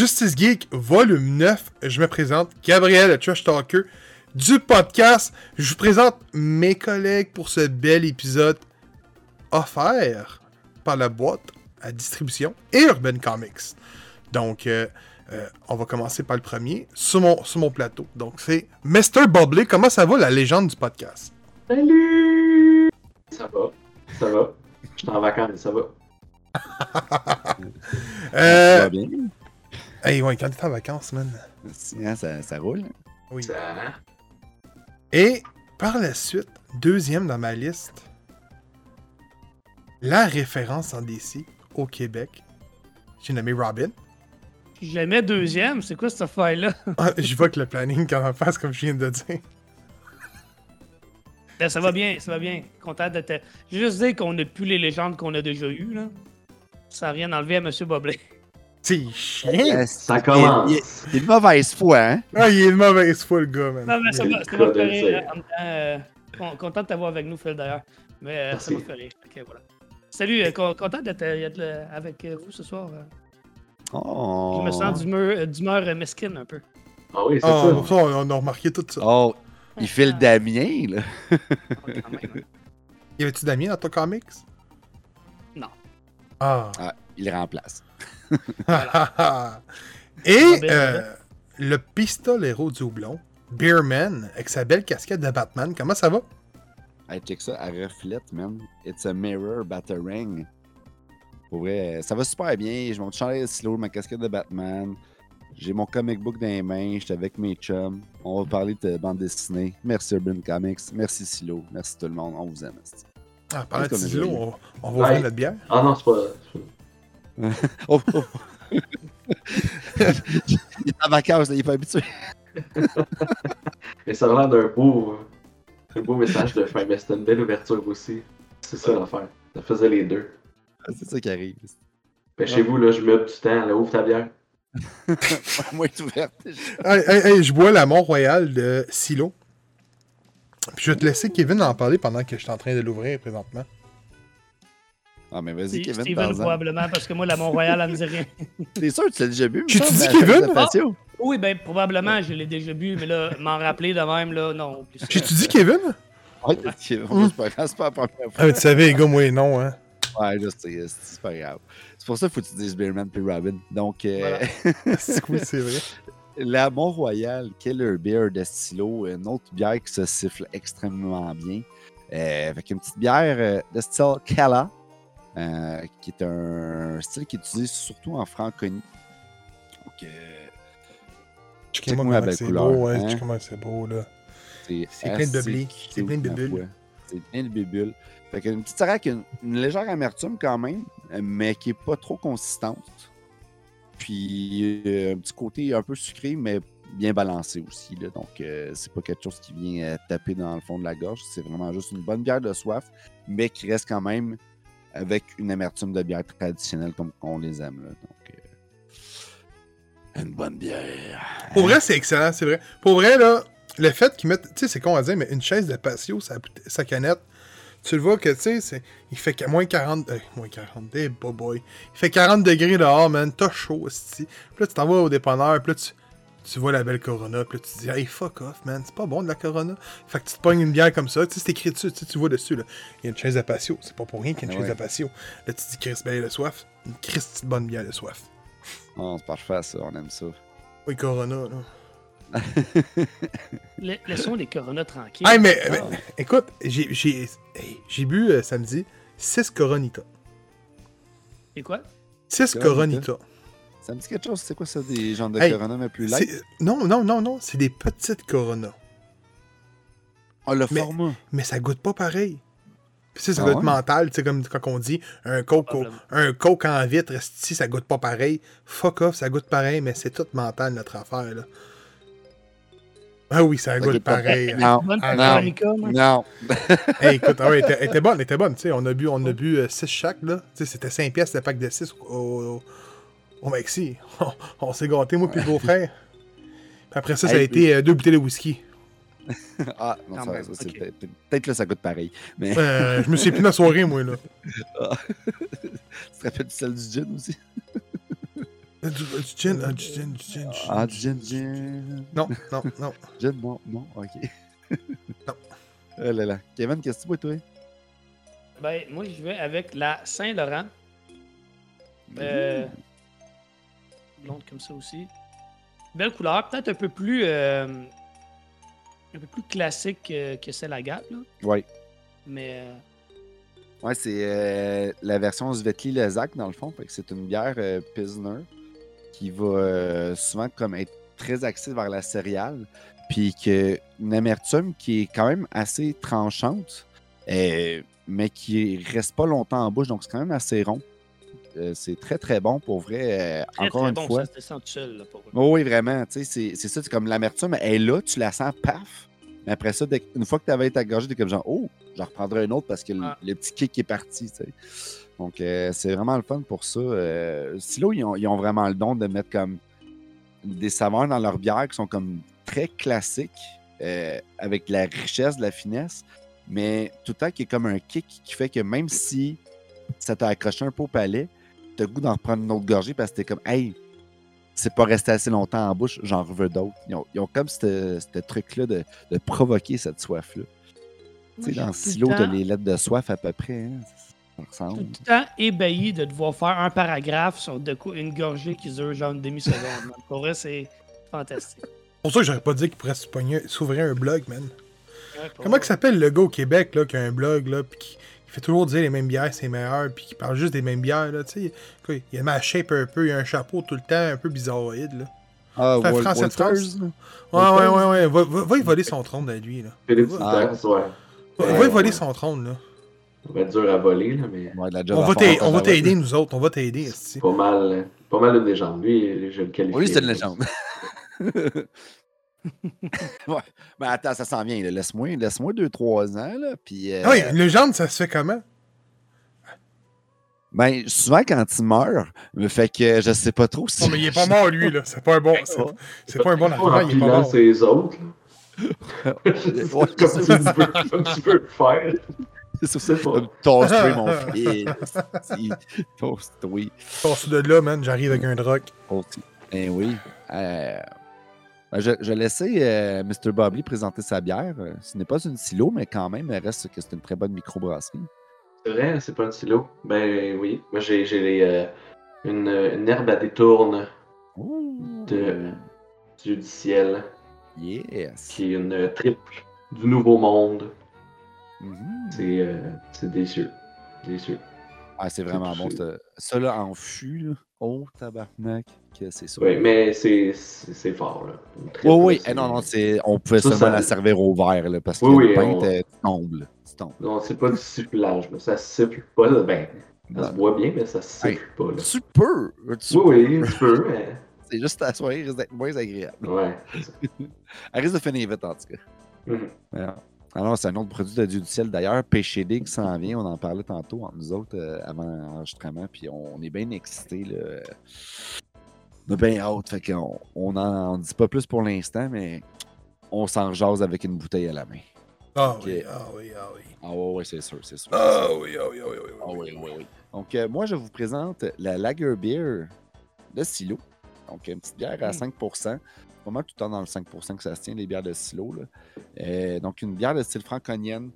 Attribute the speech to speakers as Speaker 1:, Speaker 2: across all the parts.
Speaker 1: Justice Geek, volume 9. Je me présente, Gabriel, le Trash Talker du podcast. Je vous présente mes collègues pour ce bel épisode offert par la boîte à distribution et Urban Comics. Donc, euh, euh, on va commencer par le premier sur mon, sur mon plateau. Donc, c'est Mr. Bobley. Comment ça va, la légende du podcast?
Speaker 2: Salut! Ça va, ça va. Je suis en vacances, ça va.
Speaker 1: Euh,
Speaker 3: Ça va bien?
Speaker 1: Hey, ouais, quand t'es en vacances, man.
Speaker 3: Hein, ça, ça roule.
Speaker 1: Oui.
Speaker 2: Ça...
Speaker 1: Et par la suite, deuxième dans ma liste, la référence en DC au Québec. J'ai nommé Robin.
Speaker 4: Je la mets deuxième, c'est quoi cette affaire-là?
Speaker 1: Ah, je vois que le planning quand on passe, comme je viens de dire.
Speaker 4: Ben, ça va bien, ça va bien. Content de te. Juste dire qu'on n'a plus les légendes qu'on a déjà eues, là. Ça n'a rien enlevé à M. Boblé.
Speaker 1: C'est chiant.
Speaker 3: Euh,
Speaker 2: Ça
Speaker 3: il-
Speaker 2: commence.
Speaker 3: Il, il est de mauvaise foi, hein?
Speaker 1: Ah, il est de mauvaise foi, le gars, man.
Speaker 4: Non, mais ça faire
Speaker 2: le
Speaker 4: rire.
Speaker 2: dire.
Speaker 4: en même temps, euh, con- content de t'avoir avec nous, Phil, d'ailleurs. Mais euh, ça m'a fait rire. Ok, voilà. Salut, euh, con- content d'être euh, euh, avec euh, vous ce soir. euh.
Speaker 3: Oh.
Speaker 4: Je me sens d'humeur euh, d'humeur, euh, mesquine un peu.
Speaker 2: Ah oui, c'est
Speaker 1: Oh,
Speaker 2: ça.
Speaker 1: ça, on a remarqué tout ça.
Speaker 3: Oh, il fait le Damien, là.
Speaker 4: Ouais, quand même, hein.
Speaker 1: Y avait-tu Damien dans ton comics?
Speaker 4: Non.
Speaker 1: Ah.
Speaker 3: Ah, il remplace.
Speaker 1: Et euh, le pistolero du houblon, Beerman, avec sa belle casquette de Batman. Comment ça va?
Speaker 3: Hey, check ça, elle reflète, man. It's a mirror battering. Pour vrai, ça va super bien. Je monte chandail de silo, ma casquette de Batman. J'ai mon comic book dans les mains. J'étais avec mes chums. On va parler de bande dessinée. Merci Urban Comics. Merci Silo. Merci tout le monde. On vous aime.
Speaker 1: Ah, Tizilo,
Speaker 3: j'ai
Speaker 1: on, on va
Speaker 2: Ouais.
Speaker 1: ouvrir notre bière.
Speaker 2: Ah non, c'est pas...
Speaker 3: Oh, oh. il est en vacances, là, il est pas habitué.
Speaker 2: Mais ça a l'air d'un beau... Un beau message de fin, mais c'était une belle ouverture aussi. C'est ça l'affaire. Ça faisait les deux.
Speaker 3: Ah, C'est ça qui arrive.
Speaker 2: Mais chez vous, là, je meuble du temps. Là, ouvre ta bière.
Speaker 3: Moi, est ouverte.
Speaker 1: Hey, hey, hey, je bois la Mont-Royal de Silo. Puis je vais te laisser Kevin en parler pendant que je suis en train de l'ouvrir présentement.
Speaker 3: Ah, mais vas-y, Kevin,
Speaker 4: Steven, probablement, parce que moi, la Mont-Royal, elle me dit rien.
Speaker 3: T'es sûr que tu l'as déjà bu?
Speaker 1: dit
Speaker 3: la
Speaker 1: Kevin?
Speaker 4: Oui, ben, probablement, je l'ai déjà bu, mais là, m'en rappeler de même, là, non.
Speaker 1: J'ai-tu dit Kevin?
Speaker 3: Ouais, Kevin, c'est pas grave, c'est pas la première
Speaker 1: Ah,
Speaker 3: fois.
Speaker 1: mais tu savais, les gars, moi, non, hein.
Speaker 3: Ouais, je sais, c'est pas grave. C'est pour ça qu'il faut que tu dises Beerman puis Robin. Donc, euh,
Speaker 1: C'est oui, c'est vrai?
Speaker 3: la Mont-Royal Killer Beer de stylo, une autre bière qui se siffle extrêmement bien. Euh, avec une petite bière euh, de style Kala, euh, qui est un style qui est utilisé surtout en francophonie. Donc, euh, la belle couleur,
Speaker 1: beau, ouais.
Speaker 3: hein?
Speaker 1: check comment c'est beau, là.
Speaker 3: c'est
Speaker 1: plein de blé, c'est plein de bulles.
Speaker 3: C'est plein de bébules. Fait qu'une petite araque, une, une légère amertume quand même, mais qui est pas trop consistante. Puis euh, un petit côté un peu sucré, mais bien balancé aussi. Là. Donc, euh, c'est pas quelque chose qui vient euh, taper dans le fond de la gorge. C'est vraiment juste une bonne bière de soif, mais qui reste quand même avec une amertume de bière traditionnelle comme on les aime. Là. Euh, une bonne bière.
Speaker 1: Pour vrai, c'est excellent, c'est vrai. Pour vrai, là, le fait qu'ils mettent, tu sais, c'est con à dire, mais une chaise de patio, sa, sa canette, tu le vois que, tu sais, il fait qu'à moins 40, euh, moins 40, eh, boy, boy. Il fait 40 degrés dehors, man, t'as chaud, aussi. Puis là, tu t'en vas au dépanneur, puis là, tu, tu vois la belle Corona, puis là, tu te dis, hey, fuck off, man, c'est pas bon de la Corona. Fait que tu te pognes une bière comme ça, tu sais, c'est écrit dessus, tu sais, tu vois dessus, là. Il y a une chaise de patio, c'est pas pour rien qu'il y a une chaise de patio. Là, tu te dis, Chris, de soif, une Chris, petite bonne bière de soif.
Speaker 3: Oh, c'est parfait, ça. On aime ça.
Speaker 1: Oui, Corona, là.
Speaker 4: La- Laissons les Corona tranquilles.
Speaker 1: Hey, mais,
Speaker 4: Ah.
Speaker 1: mais, écoute, j'ai j'ai hey, j'ai bu euh, samedi 6 Coronita.
Speaker 4: Et quoi?
Speaker 1: 6
Speaker 3: Coronita?
Speaker 1: Coronita.
Speaker 3: Ça me dit quelque chose? C'est quoi ça, des genres de
Speaker 1: Hey,
Speaker 3: Corona, mais plus light?
Speaker 1: Non, non, non, non, c'est des petites Corona.
Speaker 3: Oh, le
Speaker 1: mais-
Speaker 3: format!
Speaker 1: Mais ça goûte pas pareil. Puis, sais, ça
Speaker 3: Ah
Speaker 1: doit être
Speaker 3: ouais?
Speaker 1: mental, tu sais, comme quand on dit un coke, au- un coke en vitre, si ça goûte pas pareil. Fuck off, ça goûte pareil, mais c'est tout mental notre affaire, là. Ah oui, ça, goûte pareil.
Speaker 3: Non,
Speaker 1: Ah, non.
Speaker 3: Non.
Speaker 1: Hey, écoute, ah ouais, elle était, elle était bonne, elle était bonne, tu sais, on a bu, on a bu 6 chaque, là. Tu sais, c'était 5 pièces le pack de 6 au, au, au Maxi. On, on s'est gâtés, moi puis le beau-frère. Puis après ça, ça a
Speaker 3: Hey,
Speaker 1: été euh, deux bouteilles de whisky.
Speaker 3: Ah, non, ça, ça, peut-être peut-être que là, ça goûte pareil. Mais
Speaker 1: Euh, je me suis pris dans la soirée, moi, là.
Speaker 3: tu te rappelles du sel du gin aussi?
Speaker 1: Du, du gin, ah, du gin, du gin, du gin.
Speaker 3: Ah, du gin, gin.
Speaker 1: Non, non, non.
Speaker 3: Gin, non, non, ok.
Speaker 1: Non.
Speaker 3: Oh là là. Kevin, qu'est-ce que tu bois, toi?
Speaker 4: Ben, moi, je vais avec la Saint-Laurent. Euh, blonde comme ça aussi. Belle couleur, peut-être un peu plus. euh, un peu plus classique que, que celle à Gap, là.
Speaker 3: Ouais.
Speaker 4: Mais. euh,
Speaker 3: Ouais, c'est euh, la version Svetli Lezak, dans le fond. Fait que c'est une bière euh, Pilsner qui va euh, souvent comme être très axée vers la céréale. Puis que une amertume qui est quand même assez tranchante, euh, mais qui reste pas longtemps en bouche. Donc c'est quand même assez rond. Euh, c'est très très bon pour vrai. euh,
Speaker 4: très,
Speaker 3: encore
Speaker 4: très
Speaker 3: une
Speaker 4: bon,
Speaker 3: fois.
Speaker 4: ça tout seul, là, pour
Speaker 3: Oh oui, vraiment. Tu sais, c'est ça, c'est comme l'amertume, elle est là, tu la sens, paf. Mais après ça, dès- une fois que tu avais ta gorgée, tu es comme genre, oh, j'en reprendrai un autre parce que le,
Speaker 4: Ah.
Speaker 3: le petit kick est parti. tu sais. Donc, euh, c'est vraiment le fun pour ça. Silo, ils ont, ils ont vraiment le don de mettre comme des saveurs dans leur bière qui sont comme très classiques, avec de la richesse, de la finesse, mais tout le temps qui est comme un kick qui fait que même si ça t'a accroché un peu au palais, le goût d'en reprendre une autre gorgée parce que t'es comme, hey, c'est pas resté assez longtemps en bouche, j'en veux d'autres. Ils ont, ils ont comme ce ce truc-là de, de provoquer cette soif-là. Tu sais, dans
Speaker 4: suis
Speaker 3: Silo,
Speaker 4: le
Speaker 3: t'as les lettres de soif à peu près. hein. Ça
Speaker 4: Je suis
Speaker 3: ressemble.
Speaker 4: tout le temps ébahi de devoir faire un paragraphe sur de quoi, une gorgée qui dure genre une demi-seconde. Pour vrai, c'est fantastique.
Speaker 1: Pour ça que j'aurais pas dit qu'il pourrait s'ouvrir un blog, man.
Speaker 4: Ouais,
Speaker 1: Comment que s'appelle le gars au Québec, là, qui a un blog, là, pis qui, qui fait toujours dire les mêmes bières, c'est meilleur, puis qui parle juste des mêmes bières, là, tu sais. Il a ma shape un peu, il a un chapeau tout le temps, un peu bizarroïde, là.
Speaker 3: Ah,
Speaker 1: C'est un
Speaker 3: Wal- Walters,
Speaker 1: France.
Speaker 3: là.
Speaker 1: Ouais, ouais,
Speaker 3: Walters?
Speaker 1: ouais, ouais. Va, va- va y voler son trône à lui, là.
Speaker 2: Philippe
Speaker 3: Ah.
Speaker 2: Ouais.
Speaker 1: Va,
Speaker 2: Ouais,
Speaker 1: va y voler
Speaker 2: ouais.
Speaker 1: son trône, là.
Speaker 2: Ça va être dur à voler, là, mais
Speaker 3: Ouais, de la job
Speaker 1: On va
Speaker 3: faire,
Speaker 1: t'a- on va t'aider, nous autres, on va t'aider,
Speaker 2: pas mal, pas mal une légende. Lui, je le qualifie.
Speaker 3: Oui, c'est une légende. ouais. Mais attends, ça s'en vient. Laisse-moi laisse 2-3 ans. Là, puis, euh,
Speaker 1: oui, une légende, ça se fait comment?
Speaker 3: ben, souvent, quand il meurt, me fait que je sais pas trop si.
Speaker 1: Non, mais il est pas mort, lui, là. C'est pas un bon. C'est c'est pas un bon argument,
Speaker 2: En
Speaker 1: il est pas mort.
Speaker 2: ses autres. là.
Speaker 3: Ouais,
Speaker 2: comme,
Speaker 3: c'est
Speaker 2: tu peux, comme tu peux le faire.
Speaker 3: C'est
Speaker 2: pas.
Speaker 3: Comme toaster, mon fils. Oui.
Speaker 1: Passe de là, man, j'arrive avec un drogue.
Speaker 3: Eh oui. Euh, ben, je, je laissais euh, Mr. Bobley présenter sa bière. Euh, Ce n'est pas une silo, mais quand même, elle reste que c'est une très bonne microbrasserie.
Speaker 2: C'est vrai, c'est pas un silo. Ben oui. Moi, j'ai euh, une, une herbe à détourne de, du ciel,
Speaker 3: Yes.
Speaker 2: qui est une triple du Nouveau Monde.
Speaker 3: Mhm.
Speaker 2: C'est euh, c'est délicieux. Délicieux.
Speaker 3: Ah, c'est vraiment bon.
Speaker 2: c'est-
Speaker 3: Ça, ça, là, en fût, là. Oh, tabarnak, que c'est ça.
Speaker 2: Oui, mais c'est fort, là. Triple,
Speaker 3: Oui, oui. Eh non, non, on pouvait
Speaker 2: Ça,
Speaker 3: seulement
Speaker 2: ça-
Speaker 3: la servir au verre, là, parce que
Speaker 2: Oui,
Speaker 3: le
Speaker 2: oui,
Speaker 3: pain,
Speaker 2: on-
Speaker 3: tu tombes, là. Tu tombes.
Speaker 2: Non, c'est pas du sifflage, mais ça siffle pas. là. Ben, ça se
Speaker 3: Bon.
Speaker 2: boit bien, mais ça siffle pas. Là.
Speaker 3: Tu peux! Tu
Speaker 2: Oui,
Speaker 3: peux.
Speaker 2: oui, tu peux, mais.
Speaker 3: C'est juste ta soirée risque d'être moins agréable.
Speaker 2: Ouais.
Speaker 3: Elle risque de finir vite, en tout cas.
Speaker 2: Mhm.
Speaker 3: Alors, alors, c'est un autre produit de Dieu du ciel d'ailleurs. Péché Ligue s'en vient. On en parlait tantôt entre nous autres euh, avant l'enregistrement. Puis on, est bien excités. Là. On est bien. Fait qu'on on on dit pas plus pour l'instant, mais on s'en jase avec une bouteille à la main.
Speaker 1: Ah oui, ah oui, ah oui.
Speaker 3: Ah oui, c'est sûr, c'est sûr.
Speaker 1: Ah, ah, ah oui, ah oui, ah oui,
Speaker 3: oui.
Speaker 1: Ah
Speaker 3: oui,
Speaker 1: oui.
Speaker 3: Donc, euh, moi, je vous présente la Lager Beer de Silo. Donc, une petite bière à
Speaker 4: mmh.
Speaker 3: 5 pas mal tout le temps dans le 5% que ça se tient, les bières de silo. Là. Euh, donc, une bière de style franconienne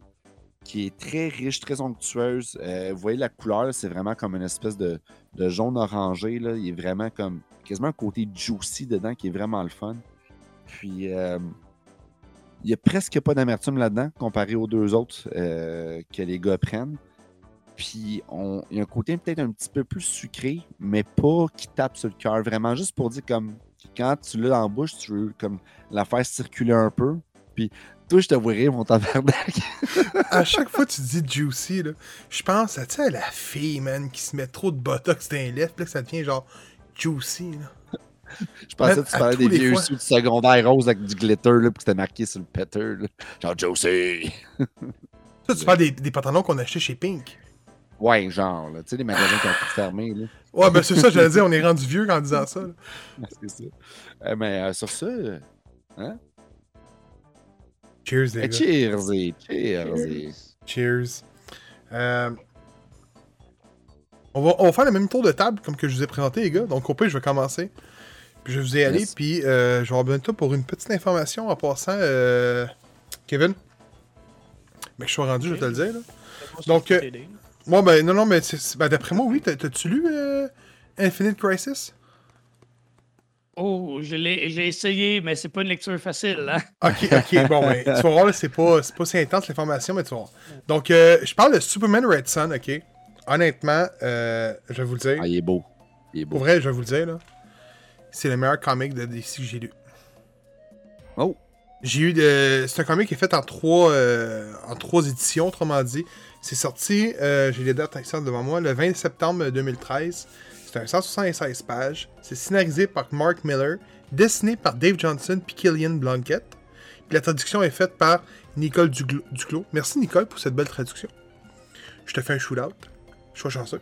Speaker 3: qui est très riche, très onctueuse. Euh, vous voyez la couleur, c'est vraiment comme une espèce de, jaune orangé. Là. Il est vraiment comme quasiment un côté juicy dedans qui est vraiment le fun. Puis, euh, il n'y a presque pas d'amertume là-dedans comparé aux deux autres que les gars prennent. Puis il y a un côté peut-être un petit peu plus sucré, mais pas qui tape sur le cœur. Vraiment, juste pour dire comme quand tu l'as dans la bouche, tu veux comme la faire circuler un peu. Puis toi, je te vois rire, mon tabarnak.
Speaker 1: À chaque fois que tu dis juicy, là, je pense à, la fille, man, qui se met trop de botox dans les lèvres, puis là, que ça devient genre juicy, là.
Speaker 3: Je pensais
Speaker 1: Man,
Speaker 3: que tu parlais des vieux suits de secondaire rose avec du glitter, là, puis que c'était marqué sur le petter. là. Genre Josie.
Speaker 1: Ça, tu parles des, des pantalons qu'on achetait chez Pink.
Speaker 3: Ouais, genre, là, tu sais, les magasins qui ont tout fermé. Là.
Speaker 1: Ouais, ben c'est ça, j'allais dire, on est rendu vieux en disant ça. là.
Speaker 3: C'est ça. Euh, mais euh, sur ça, euh,
Speaker 1: Cheers, les
Speaker 3: eh,
Speaker 1: gars.
Speaker 3: cheers, et cheers. et-
Speaker 1: Cheers. Euh, On va, on va faire le même tour de table comme que je vous ai présenté, les gars. Donc, au pire, je vais commencer. Puis je vais vous y aller.
Speaker 3: Yes.
Speaker 1: Puis euh, je vais avoir besoin de toi pour une petite information en passant. euh, Kevin. Mais je suis rendu, je vais te le dire. Là. Donc, Moi, ben, non, non, mais ben, d'après moi, oui. T'as- T'as-tu lu euh, Infinite Crisis?
Speaker 4: Oh, je l'ai j'ai essayé, mais c'est pas une lecture facile. Hein?
Speaker 1: Ok, ok, bon, ben, tu vas voir, là, c'est pas, c'est pas si intense l'information, mais tu vas voir. Donc, euh, je parle de Superman Red Sun, ok? Honnêtement, euh, je vais vous le dire.
Speaker 3: Ah, il est beau. Il est beau.
Speaker 1: Pour vrai, je vais vous le dire, là. C'est le meilleur comic de DC que j'ai lu.
Speaker 3: Oh.
Speaker 1: J'ai eu de. C'est un comic qui est fait en trois, euh, en trois éditions, autrement dit. C'est sorti, euh, j'ai les dates exactes devant moi, le 20 septembre 2013. C'est un 176 pages. C'est scénarisé par Mark Miller, dessiné par Dave Johnson puis Killian Blunkett. Puis la traduction est faite par Nicole Duglo- Duclos. Merci Nicole pour cette belle traduction. Je te fais un shootout. Je suis chanceuse.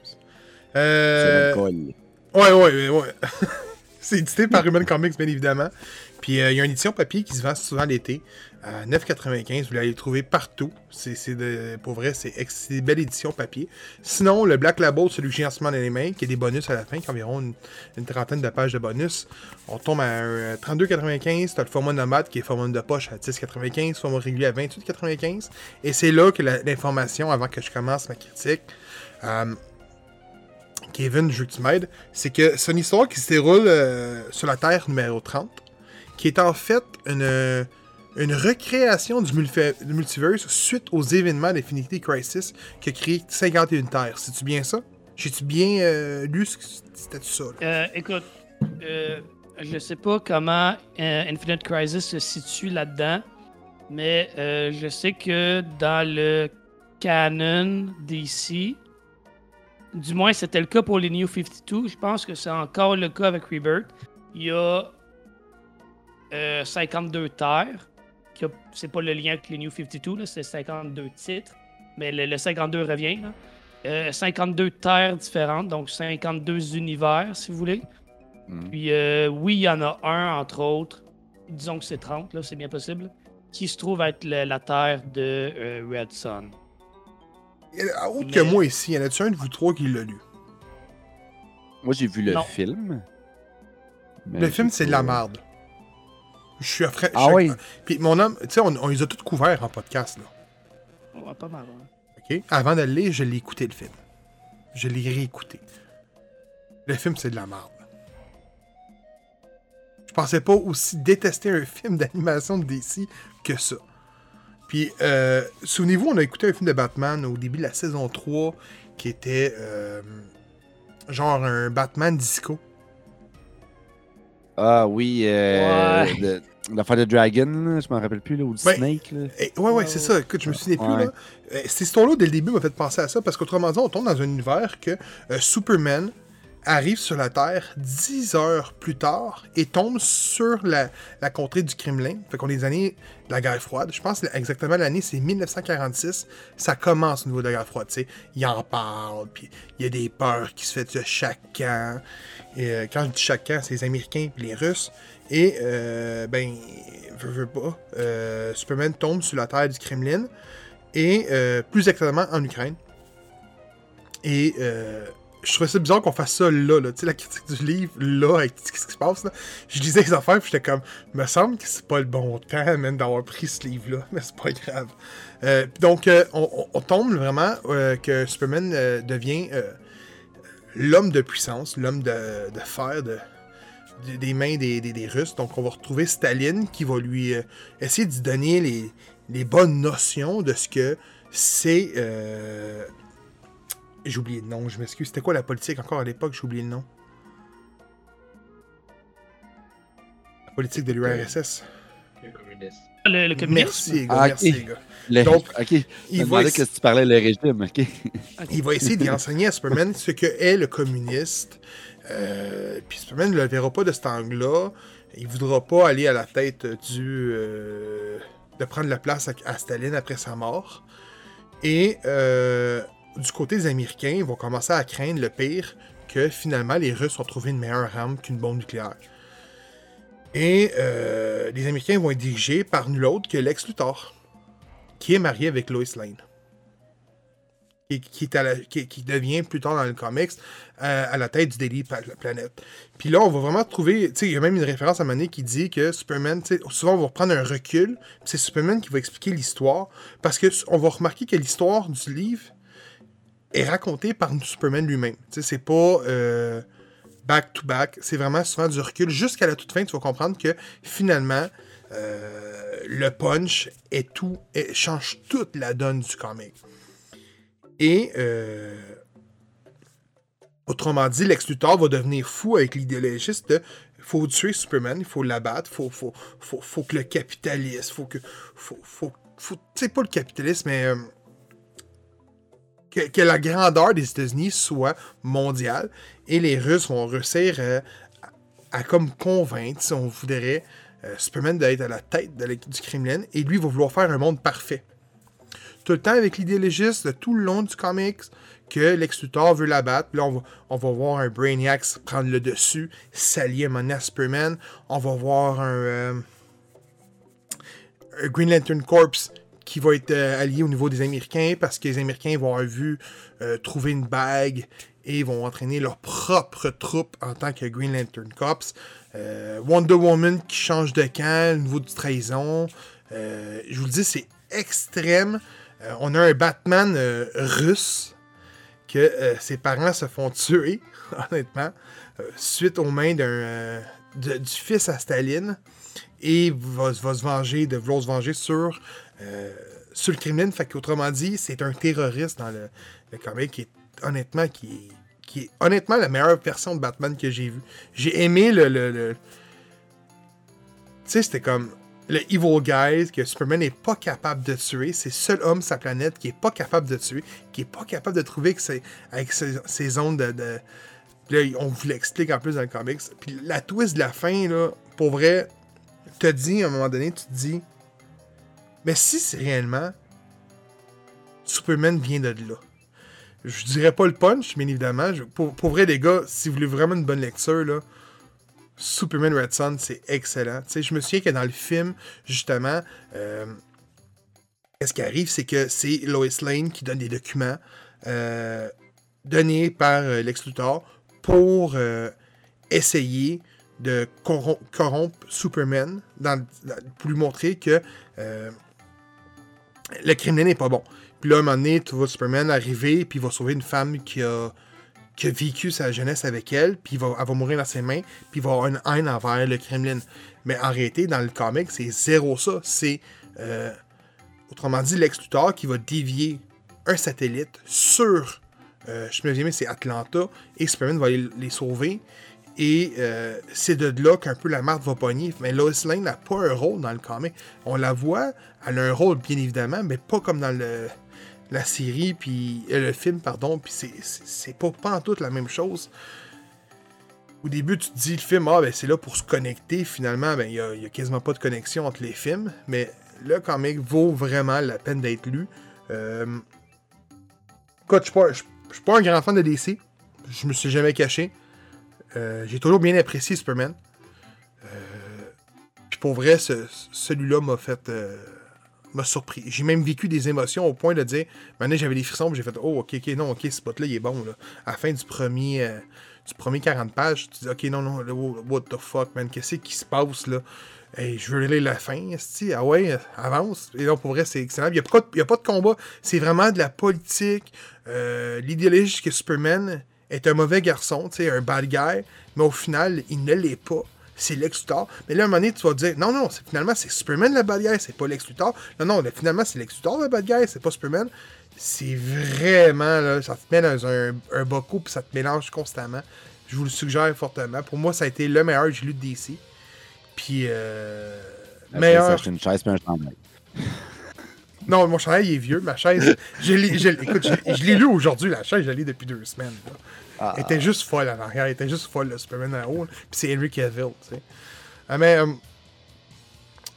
Speaker 3: C'est
Speaker 1: Euh... Ouais, ouais, ouais, ouais. c'est édité par Human Comics, bien évidemment. Puis euh, il y a une édition papier qui se vend souvent l'été à 9,95. Vous l'allez le trouver partout. Pour vrai, c'est, une belle édition papier. Sinon, le Black Label, celui que j'ai en ce moment dans les mains, qui a des bonus à la fin, qui a environ une, trentaine de pages de bonus, on tombe à un 32,95. T'as le format nomade qui est format de poche à 10,95, format régulier à 28,95. Et c'est là que l'information, avant que je commence ma critique, euh, Kevin, je veux que tu m'aides, c'est que c'est une histoire qui se déroule euh, sur la Terre numéro 30, qui est en fait une, une recréation du, du multiverse suite aux événements d'Infinity Crisis qui a créé 51 Terres. C'est-tu bien ça? J'ai-tu bien euh, lu ce que c'était ça?
Speaker 4: Euh, écoute, euh, je sais pas comment euh, Infinite Crisis se situe là-dedans, mais euh, je sais que dans le canon DC, du moins c'était le cas pour les New 52, je pense que c'est encore le cas avec Rebirth. Il y a euh, 52 terres. qui a- C'est pas le lien avec les New 52, là, c'est 52 titres, mais le, le 52 revient. Là. Euh, 52 terres différentes, donc 52 univers, si vous voulez.
Speaker 3: Mhm.
Speaker 4: Puis euh, oui, il y en a un, entre autres, disons que c'est 30, là, c'est bien possible, qui se trouve être le- la terre de euh, Red Sun.
Speaker 1: Euh, Autre que moi ici, y en a-tu un de vous trois qui l'a lu?
Speaker 3: Moi, j'ai vu le
Speaker 4: Non.
Speaker 3: film.
Speaker 1: Le film, c'est de la merde. Je suis après.
Speaker 3: Ah oui?
Speaker 1: Puis mon homme, tu sais, on, on les a tous couverts en podcast, là.
Speaker 4: Ouais, pas mal. hein.
Speaker 1: OK? Avant de le lire, je l'ai écouté, le film. Je l'ai réécouté. Le film, c'est de la merde. Je pensais pas aussi détester un film d'animation de DC que ça. Puis, euh, souvenez-vous, on a écouté un film de Batman au début de la saison 3 qui était euh, genre un Batman disco.
Speaker 3: Ah oui, euh,
Speaker 4: Ouais.
Speaker 3: de- l'affaire de Dragon, je m'en rappelle plus, là, ou du
Speaker 1: Ben,
Speaker 3: Snake. Là.
Speaker 1: Et- ouais, ouais, c'est ça. Écoute, je me souviens plus.
Speaker 3: Ouais.
Speaker 1: Là. Euh, cette histoire-là, dès le début, m'a fait penser à ça parce qu'autrement dit, on tombe dans un univers que euh, Superman arrive sur la Terre 10 heures plus tard et tombe sur la, contrée du Kremlin. Fait qu'on est les années de la guerre froide. Je pense exactement l'année, c'est 1946. Ça commence au niveau de la guerre froide. sais. Il en parle, puis il y a des peurs qui se fait de chaque euh, quand je dis chaque c'est les Américains et les Russes. Et, euh, ben, veux, veux pas, euh, Superman tombe sur la terre du Kremlin, et plus exactement en Ukraine. Et je trouvais ça bizarre qu'on fasse ça là, là. tu sais, la critique du livre, là, avec ce qui se passe, là. Je lisais les affaires, puis j'étais comme, me semble que c'est pas le bon temps, même, d'avoir pris ce livre-là, mais c'est pas grave. Euh, donc, euh, on, tombe vraiment euh, que Superman devient l'homme de puissance, l'homme de, fer, de, des- mains des, Russes. Donc, on va retrouver Staline qui va lui essayer de donner les bonnes notions de ce que c'est. J'ai oublié le nom, je m'excuse. C'était quoi la politique encore à l'époque? J'ai oublié le nom. La politique de l'URSS.
Speaker 2: Le communiste.
Speaker 4: Le, le communisme.
Speaker 1: Merci, les gars.
Speaker 3: Ah,
Speaker 1: merci, les gars.
Speaker 3: Le-
Speaker 1: Donc, Il va, essa-
Speaker 3: que tu parlais le régime. ok.
Speaker 1: il va essayer d'y enseigner à Superman ce que est le communiste. Euh, Puis Superman ne le verra pas de cet angle-là. Il voudra pas aller à la tête du. euh, de prendre la place à, à Staline après sa mort. Et euh, du côté des Américains, ils vont commencer à craindre le pire que finalement les Russes ont trouvé une meilleure arme qu'une bombe nucléaire. Et euh, les Américains vont être dirigés par nul autre que Lex Luthor, qui est marié avec Lois Lane. qui, devient plus tard dans le comics euh, à la tête du Daily Pla- Planet. Puis là, on va vraiment trouver, tu sais, il y a même une référence à Mané qui dit que Superman, souvent on va reprendre un recul, c'est Superman qui va expliquer l'histoire, parce que on va remarquer que l'histoire du livre est racontée par Superman lui-même. C'est pas euh, back to back, c'est vraiment souvent du recul. Jusqu'à la toute fin, tu vas comprendre que finalement, euh, le punch est tout, change toute la donne du comic. Et euh, autrement dit, Lex Luthor va devenir fou avec l'idéologiste de faut tuer Superman, il faut l'abattre, faut, faut, faut, faut que le capitalisme, faut que. Faut, faut, faut- tu sais, pas le capitalisme, mais. euh, que, la grandeur des États-Unis soit mondiale et les Russes vont réussir euh, à, comme convaincre, si on voudrait, euh, Superman d'être à la tête du Kremlin et lui va vouloir faire un monde parfait. Tout le temps avec l'idéologiste, de tout le long du comics, que Lex Luthor veut l'abattre. Là, on va, on va voir un Brainiac prendre le dessus, s'allier à Superman. On va voir un, euh, un Green Lantern Corps qui va être euh, allié au niveau des Américains parce que les Américains vont avoir vu euh, trouver une bague et vont entraîner leur propre troupe en tant que Green Lantern Corps. Euh, Wonder Woman qui change de camp au niveau du trahison. Je vous le dis, c'est extrême. On a un Batman russe que ses parents se font tuer, honnêtement, suite aux mains d'un, de- du fils à Staline. Et va, se venger, de vouloir se venger sur, euh, sur le Kremlin. Fait qu'autrement dit, c'est un terroriste dans le, le comic qui est honnêtement qui qui est honnêtement la meilleure version de Batman que j'ai vue. J'ai aimé le. le, Tu sais, c'était comme le evil guy que Superman n'est pas capable de tuer. C'est le seul homme sa planète qui est pas capable de tuer, qui est pas capable de trouver que avec ses, ses ondes de. de- Là, on vous l'explique en plus dans le comics. Puis la twist de la fin, là, pour vrai, te dit à un moment donné, tu te dis, mais si c'est réellement Superman vient de là. Je dirais pas le punch, bien évidemment. Pour, vrai, les gars, si vous voulez vraiment une bonne lecture, là, Superman Red Son, c'est excellent. Tu sais, je me souviens que dans le film, justement, euh, ce qui arrive, c'est que c'est Lois Lane qui donne des documents euh, donnés par euh, Lex Luthor pour euh, essayer de corrom- corrompre Superman pour lui montrer que euh, le criminel n'est pas bon. Puis là, à un moment donné, tu vois Superman arriver, puis il va sauver une femme qui a, qui a vécu sa jeunesse avec elle, puis va, elle va mourir dans ses mains, puis il va avoir une haine envers le Kremlin. Mais en réalité, dans le comic, c'est zéro ça. C'est, euh, autrement dit, Lex Luthor qui va dévier un satellite sur, euh, je me souviens, c'est Atlanta, et Superman va les sauver. Et euh, c'est de là qu'un peu la marque va pogner. Mais Lois Lane n'a pas un rôle dans le comic. On la voit, elle a un rôle bien évidemment, mais pas comme dans le, la série, puis euh, le film, pardon. Puis c'est- pas, pas en la même chose. Au début, tu te dis le film, ah ben c'est là pour se connecter. Finalement, ben il y a, y a quasiment pas de connexion entre les films. Mais le comic vaut vraiment la peine d'être lu. Euh, je suis pas un grand fan de DC. Je me suis jamais caché. Euh, J'ai toujours bien apprécié Superman. Euh, Puis pour vrai, ce- celui-là m'a fait. euh, m'a surpris. J'ai même vécu des émotions au point de dire. Maintenant, j'avais des frissons, j'ai fait Oh, ok, ok, non, ok, ce spot-là, il est bon. À la fin du premier, du premier 40 pages, tu dis Ok, non, non, what the fuck, man, qu'est-ce qui se passe là? Hey, je veux lire la fin, esti. Ah ouais, avance. Et là, pour vrai, c'est excellent. Il n'y a, a pas de combat. C'est vraiment de la politique. L'idéologie que Superman est un mauvais garçon, tu sais, un bad guy, mais au final, il ne l'est pas. C'est Lex Luthor. Mais là, à un moment donné, tu vas dire, non, non, finalement, c'est Superman le bad guy, c'est pas Lex Luthor. Non, non, là, finalement, c'est Lex Luthor le bad guy, c'est pas Superman. C'est vraiment, là, ça te met dans un, un bas coup, puis ça te mélange constamment. Je vous le suggère fortement. Pour moi, ça a été le meilleur que j'ai lu de DC. Puis, euh,
Speaker 3: Après,
Speaker 1: meilleur.
Speaker 3: une chaise un chandail.
Speaker 1: Non, mon chandail il est vieux. Ma chaise, je l'ai, je, l'ai- écoute, je, je l'ai lu aujourd'hui, la chaise, je l'ai depuis deux semaines.
Speaker 3: Ah,
Speaker 1: Elle était juste folle en arrière, elle était juste folle, le Superman en haut. Puis c'est Henry Cavill, tu sais. Ah, mais euh,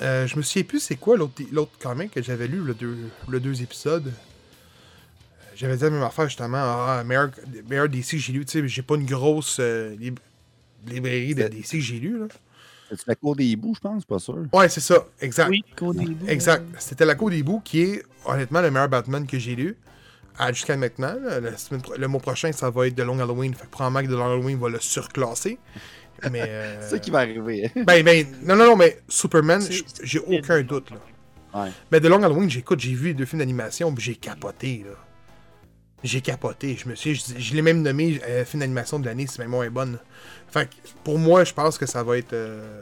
Speaker 1: euh, je me souviens plus c'est quoi l'autre, l'autre comic que j'avais lu, le deux, le deux épisodes. J'avais dit la même affaire justement. Ah, meilleur, meilleur DC que j'ai lu, tu sais, j'ai pas une grosse euh, lib- librairie de DC que j'ai lu, là.
Speaker 3: C'est la cour des hiboux, je pense, pas sûr.
Speaker 1: Ouais, c'est ça, exact.
Speaker 4: Oui.
Speaker 1: Exact. C'était La Cour des Bouts qui est honnêtement le meilleur Batman que j'ai lu. jusqu'à maintenant. la semaine le mois prochain, ça va être de Long Halloween. Fait que probablement que de Long Halloween va le surclasser. Mais. euh,
Speaker 3: C'est ça qui va arriver.
Speaker 1: Ben, ben, non, non, non, mais Superman,
Speaker 4: C'est-
Speaker 1: j'ai aucun doute, là.
Speaker 3: Ouais.
Speaker 1: Mais de Long Halloween, j'écoute, j'ai vu les deux films d'animation, puis j'ai capoté, là. J'ai capoté. Je me suis, je, je l'ai même nommé euh, film d'animation de l'année, c'est même moins bonne. Fait que, pour moi, je pense que ça va être euh,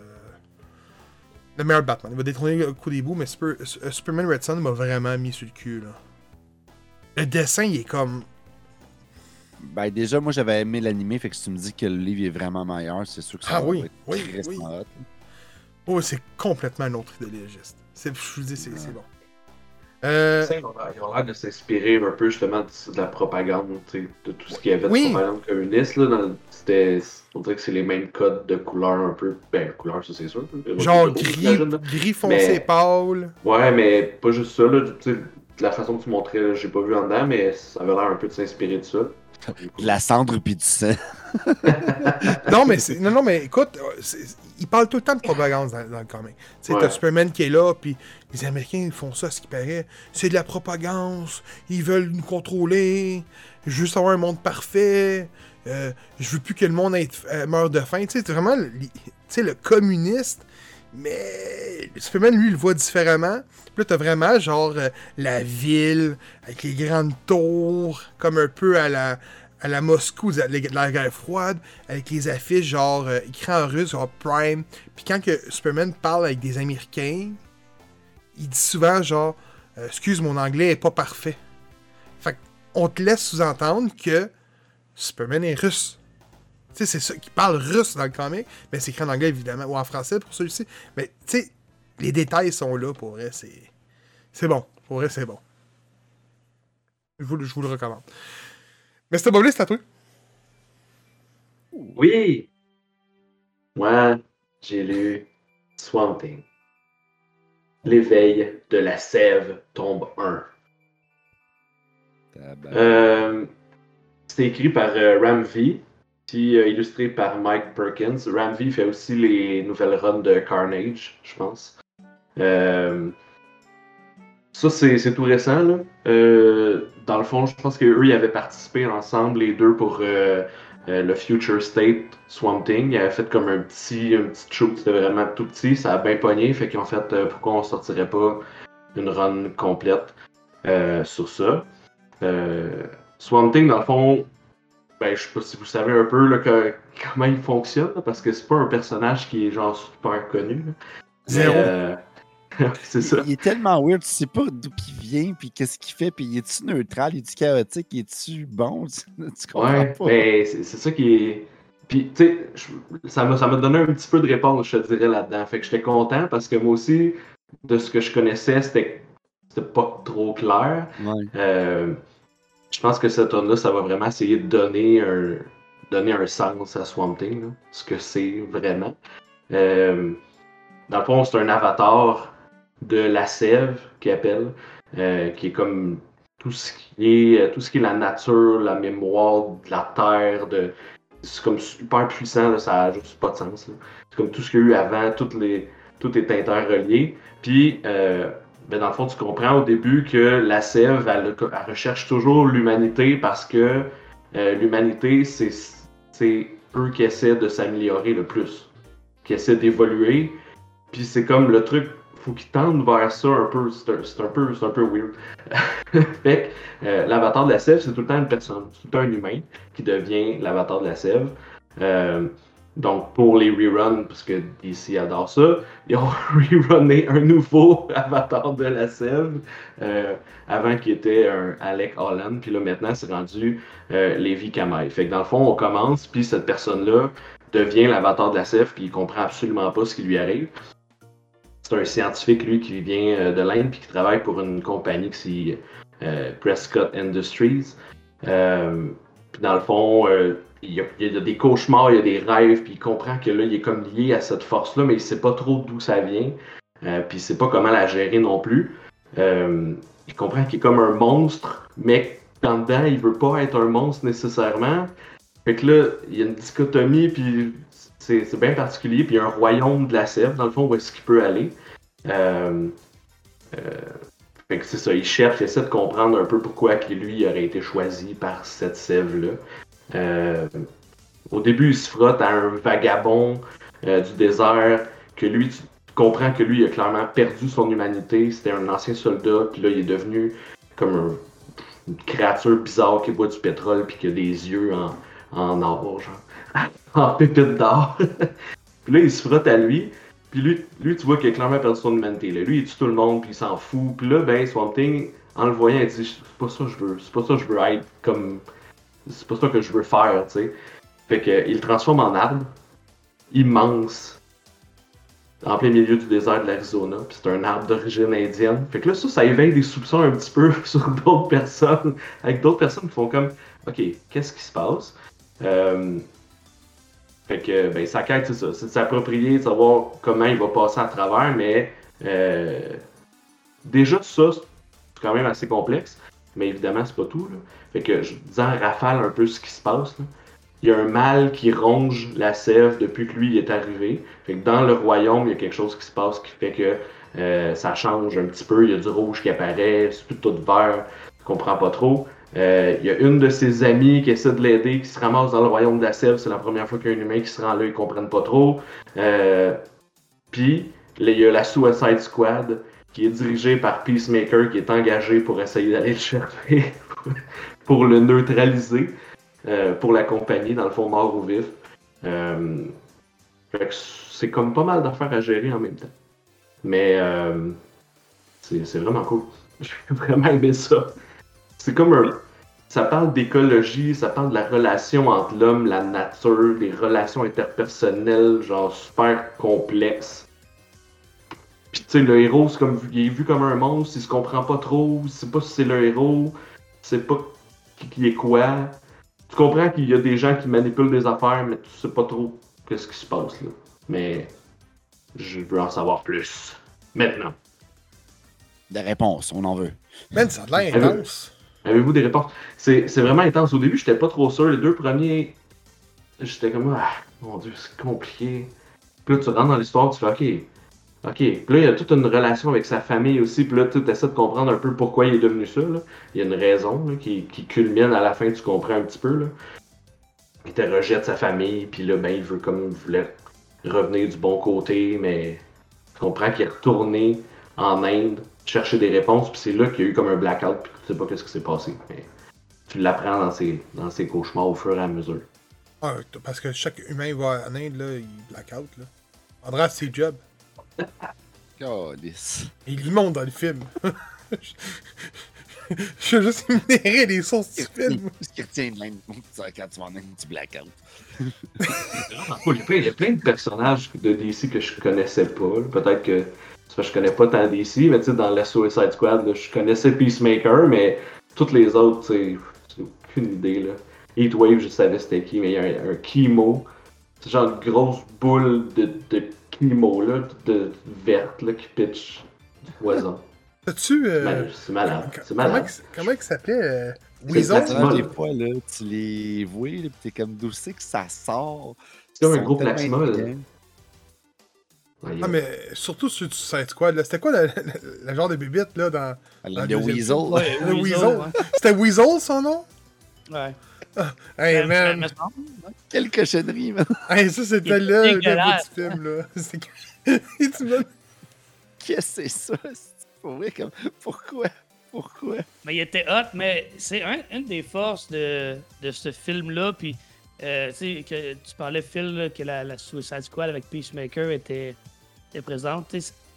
Speaker 1: le meilleur Batman. Il va détrôner le coup des bouts, mais Super- euh, Superman Red Son m'a vraiment mis sur le cul, là. Le dessin, il est comme.
Speaker 3: Ben déjà, moi j'avais aimé l'animé, fait que si tu me dis que le livre est vraiment meilleur, c'est sûr que ça
Speaker 1: Ah
Speaker 3: va
Speaker 1: oui,
Speaker 3: être
Speaker 1: oui,
Speaker 3: très
Speaker 1: oui. Oh, c'est complètement un autre idéologiste. Je vous dis, c'est, c'est bon. Euh,
Speaker 2: Ils ont l'air- de s'inspirer un peu justement de, de la propagande, de tout ce qu'il y avait de
Speaker 1: Oui.
Speaker 2: propagande communiste. Là, dans- c'était, on dirait que c'est les mêmes codes de couleur un peu. Ben, couleur, ça c'est sûr.
Speaker 1: genre gris, gris foncé
Speaker 2: Mais-
Speaker 1: pâle.
Speaker 2: Ouais, mais pas juste ça. Là, tu sais, de la façon que tu montrais, là, j'ai pas vu en dedans, mais ça avait l'air un peu de s'inspirer de ça.
Speaker 3: De la cendre puis du sang.
Speaker 1: Non, mais c'est, non, non, mais écoute, euh, c'est- il parle tout le temps de propagande dans, dans le comic. Tu sais,
Speaker 2: Ouais.
Speaker 1: t'as Superman qui est là, puis les Américains ils font ça, ce qui paraît. C'est de la propagande, ils veulent nous contrôler, juste avoir un monde parfait. euh, je veux plus que le monde ait, euh, meure de faim. Tu sais, c'est vraiment tu sais, le communiste, mais Superman, lui, il le voit différemment. Là, t'as vraiment, genre, euh, la ville, avec les grandes tours, comme un peu à la, à la Moscou de la, guerre froide, avec les affiches, genre, euh, en russe, genre Prime. Puis quand que Superman parle avec des Américains, il dit souvent, genre, euh, excuse, mon anglais est pas parfait. Fait on te laisse sous-entendre que Superman est russe. Tu sais, c'est ça, qui parle russe dans le comic, mais c'est écrit en anglais, évidemment, ou en français pour celui-ci. Mais, tu sais, les détails sont là, pour vrai, c'est... C'est bon. Pour vrai, c'est bon. Je vous, le- je vous le recommande. Mais c'était Boblé, c'est à toi.
Speaker 2: Oui! Moi, j'ai lu Swamp Thing. L'éveil de la sève tombe 1.
Speaker 3: Tabarnak.
Speaker 2: Euh, c'est écrit par euh, Ram V, illustré par Mike Perkins. Ram V fait aussi les nouvelles runs de Carnage, je pense. Euh, ça, c'est tout récent. Euh, dans le fond, je pense qu'eux, avaient participé ensemble, les deux, pour euh, euh, le Future State Swamp Thing. Ils avaient fait comme un petit, un petit show, c'était vraiment tout petit, ça a bien pogné, fait qu'ils ont fait euh, pourquoi on sortirait pas une run complète euh, sur ça. Euh, Swamp Thing, dans le fond, ben, je sais pas si vous savez un peu là, que- comment il fonctionne, là, parce que c'est pas un personnage qui est genre super connu. là. Mais,
Speaker 1: Zéro.
Speaker 2: euh, c'est ça.
Speaker 3: Il est tellement weird, tu sais pas d'où il vient, puis qu'est-ce qu'il fait, puis est-tu neutral, est-tu chaotique, est-tu bon, tu, tu comprends
Speaker 2: Ouais,
Speaker 3: pas.
Speaker 2: mais c'est c'est ça qui est. Puis, tu sais, ça m'a donné un petit peu de réponse, je te dirais, là-dedans. Fait que j'étais content parce que moi aussi, de ce que je connaissais, c'était c'était pas trop clair.
Speaker 3: Ouais.
Speaker 2: Euh, je pense que cette tonne là ça va vraiment essayer de donner un, donner un sens à Swamp Thing, ce que c'est vraiment. Euh, dans le fond, c'est un avatar de la sève qu'il appelle, euh, qui est comme tout ce qui est tout ce qui est la nature, la mémoire la terre, de c'est comme super puissant, ça a juste pas de sens. C'est comme tout ce qu'il y a eu avant, toutes les, tout est interrelié. Puis, euh, ben dans le fond, tu comprends au début que la sève, elle, recherche toujours l'humanité parce que euh, l'humanité, c'est eux qui essaient de s'améliorer le plus, qui essaient d'évoluer. Puis c'est comme le truc, faut qu'ils tendent vers ça un peu. C'est un, un peu, un peu weird. fait que euh, l'avatar de la sève, c'est tout le temps une personne, tout le temps un humain qui devient l'avatar de la sève. Euh, donc pour les reruns, parce que DC adore ça, ils ont rerunné un nouveau avatar de la sève euh, avant qui était un Alec Holland, puis là maintenant c'est rendu euh, Lévi Kamai. Fait que dans le fond on commence, puis cette personne-là devient l'avatar de la sève, puis il comprend absolument pas ce qui lui arrive. C'est un scientifique lui qui vient euh, de l'Inde puis qui travaille pour une compagnie qui c'est euh, Prescott Industries. Euh, dans le fond, euh, il, y a, des cauchemars, il y a des rêves, puis il comprend que là, il est comme lié à cette force-là, mais il sait pas trop d'où ça vient. Euh, puis il sait pas comment la gérer non plus. Euh, il comprend qu'il est comme un monstre, mais en dedans, il veut pas être un monstre nécessairement. Fait que là, il y a une dichotomie, puis c'est bien particulier. Puis il y a un royaume de la sève, dans le fond, où est-ce qu'il peut aller. Euh, Fait que c'est ça, il cherche, il essaie de comprendre un peu pourquoi lui il aurait été choisi par cette sève-là. Euh, au début, il se frotte à un vagabond euh, du désert que lui, tu comprends que lui, il a clairement perdu son humanité. C'était un ancien soldat, puis là, il est devenu comme un- une créature bizarre qui boit du pétrole, puis qui a des yeux en, en or, genre, en pépites d'or. puis là, il se frotte à lui, puis lui, lui, tu vois qu'il a clairement perdu son humanité. Là. Lui, il tue tout le monde, puis il s'en fout. Puis là, ben, Swamp Thing, en le voyant, il dit C'est pas ça que je veux. C'est pas ça que je veux être comme. C'est pas ça que je veux faire, tu sais. Fait que, il le transforme en arbre, immense, en plein milieu du désert de l'Arizona. Puis c'est un arbre d'origine indienne. Fait que là, ça, ça éveille des soupçons un petit peu sur d'autres personnes. Avec d'autres personnes qui font comme Ok, qu'est-ce qui se passe? Euh, Fait que, ben, sa quête, c'est ça. C'est de s'approprier, de savoir comment il va passer à travers, mais euh, déjà, ça, c'est quand même assez complexe. Mais évidemment, c'est pas tout. Fait que je dis en rafale un peu ce qui se passe. Il y a un mâle qui ronge la sève depuis que lui est arrivé. Fait que dans le royaume, il y a quelque chose qui se passe qui fait que euh, ça change un petit peu. Il y a du rouge qui apparaît, c'est plus tout vert. Je comprends pas trop. Euh, il y a une de ses amies qui essaie de l'aider, qui se ramasse dans le royaume de la sève. C'est la première fois qu'il y a un humain qui se rend là, ils comprennent pas trop. Euh, Puis, il y a la Suicide Squad qui est dirigée par Peacemaker, qui est engagé pour essayer d'aller le chercher, pour le neutraliser, euh, pour l'accompagner dans le fond mort ou vif. Euh, c'est comme pas mal d'affaires à gérer en même temps. Mais euh, c'est vraiment cool. J'ai vraiment aimé ça. C'est comme un. Ça parle d'écologie, ça parle de la relation entre l'homme, la nature, des relations interpersonnelles, genre super complexes. Puis tu sais, le héros, c'est comme, il est vu comme un monstre, il se comprend pas trop, il sait pas si c'est le héros, il sait pas qui, qui est quoi. Tu comprends qu'il y a des gens qui manipulent des affaires, mais tu sais pas trop qu'est-ce qui se passe là. Mais je veux en savoir plus. Maintenant.
Speaker 3: Des réponses, on en veut.
Speaker 1: Man, ça a l'air intense.
Speaker 2: Avez-vous des réponses? C'est c'est vraiment intense. Au début, j'étais pas trop sûr. Les deux premiers, j'étais comme, ah, mon dieu, c'est compliqué. Puis là, tu rentres dans l'histoire, tu fais, ok. Ok. Là, il a toute une relation avec sa famille aussi. Puis là, tu essaies de comprendre un peu pourquoi il est devenu ça. là. Il y a une raison là, qui, culmine à la fin, tu comprends un petit peu. Là. Il te rejette sa famille, puis là, ben, il veut comme il voulait revenir du bon côté, mais tu comprends qu'il est retourné en Inde chercher des réponses, puis c'est là qu'il y a eu comme un blackout, puis tu sais pas qu'est-ce qui s'est passé. Mais tu l'apprends dans ses, dans ses cauchemars au fur et à mesure.
Speaker 1: Ah, parce que chaque humain va en Inde, là, il blackout, là. André, c'est job.
Speaker 3: Calice.
Speaker 1: Il lui montre dans le film. Je veux juste énumérer les sources du film.
Speaker 3: Ce qui retient de même quand tu vas en un petit blackout.
Speaker 2: Il y a plein- de personnages de DC que je connaissais pas. Peut-être que je connais pas tant DC, mais tu sais, dans la Suicide Squad, là, je connaissais Peacemaker, mais toutes les autres, tu sais, j'ai aucune idée. Là. Heatwave, je savais c'était qui, mais il y a un, un chemo. C'est genre une grosse boule de, de chemo, là, de, verte, là, qui pitch du poison.
Speaker 1: As-tu. euh,
Speaker 2: Man, c'est malade. C'est
Speaker 1: comment,
Speaker 2: malade.
Speaker 1: comment il s'appelait euh,
Speaker 3: des fois, là, tu les vois, là, pis t'es comme d'où c'est que ça sort?
Speaker 2: C'est comme un gros
Speaker 3: sont tellement
Speaker 2: Platimol.
Speaker 3: intelligents.
Speaker 2: Ouais, il y a-
Speaker 1: Ah, mais surtout sur du Suicide Squad, là. C'était quoi le, le- le genre de bébite, là, dans.
Speaker 3: Ah,
Speaker 1: Dans
Speaker 3: Le Weasel.
Speaker 4: Ouais,
Speaker 1: Le Weasel.
Speaker 4: ouais.
Speaker 1: C'était Weasel, son nom?
Speaker 4: Ouais.
Speaker 1: Hey,
Speaker 4: Ça- ça
Speaker 1: man.
Speaker 3: Quelle cochonnerie, man.
Speaker 1: Hey, ça, c'était là, le bout du film, là. C'est
Speaker 3: Qu'est-ce que c'est ça? c'est Pour vrai, comme... Pourquoi? Pourquoi?
Speaker 4: Mais il était hot, mais c'est un- une des forces de, de ce film-là. Puis, euh, tu sais, que tu parlais, Phil, là, que la, la Suicide Squad avec Peacemaker était, était présente.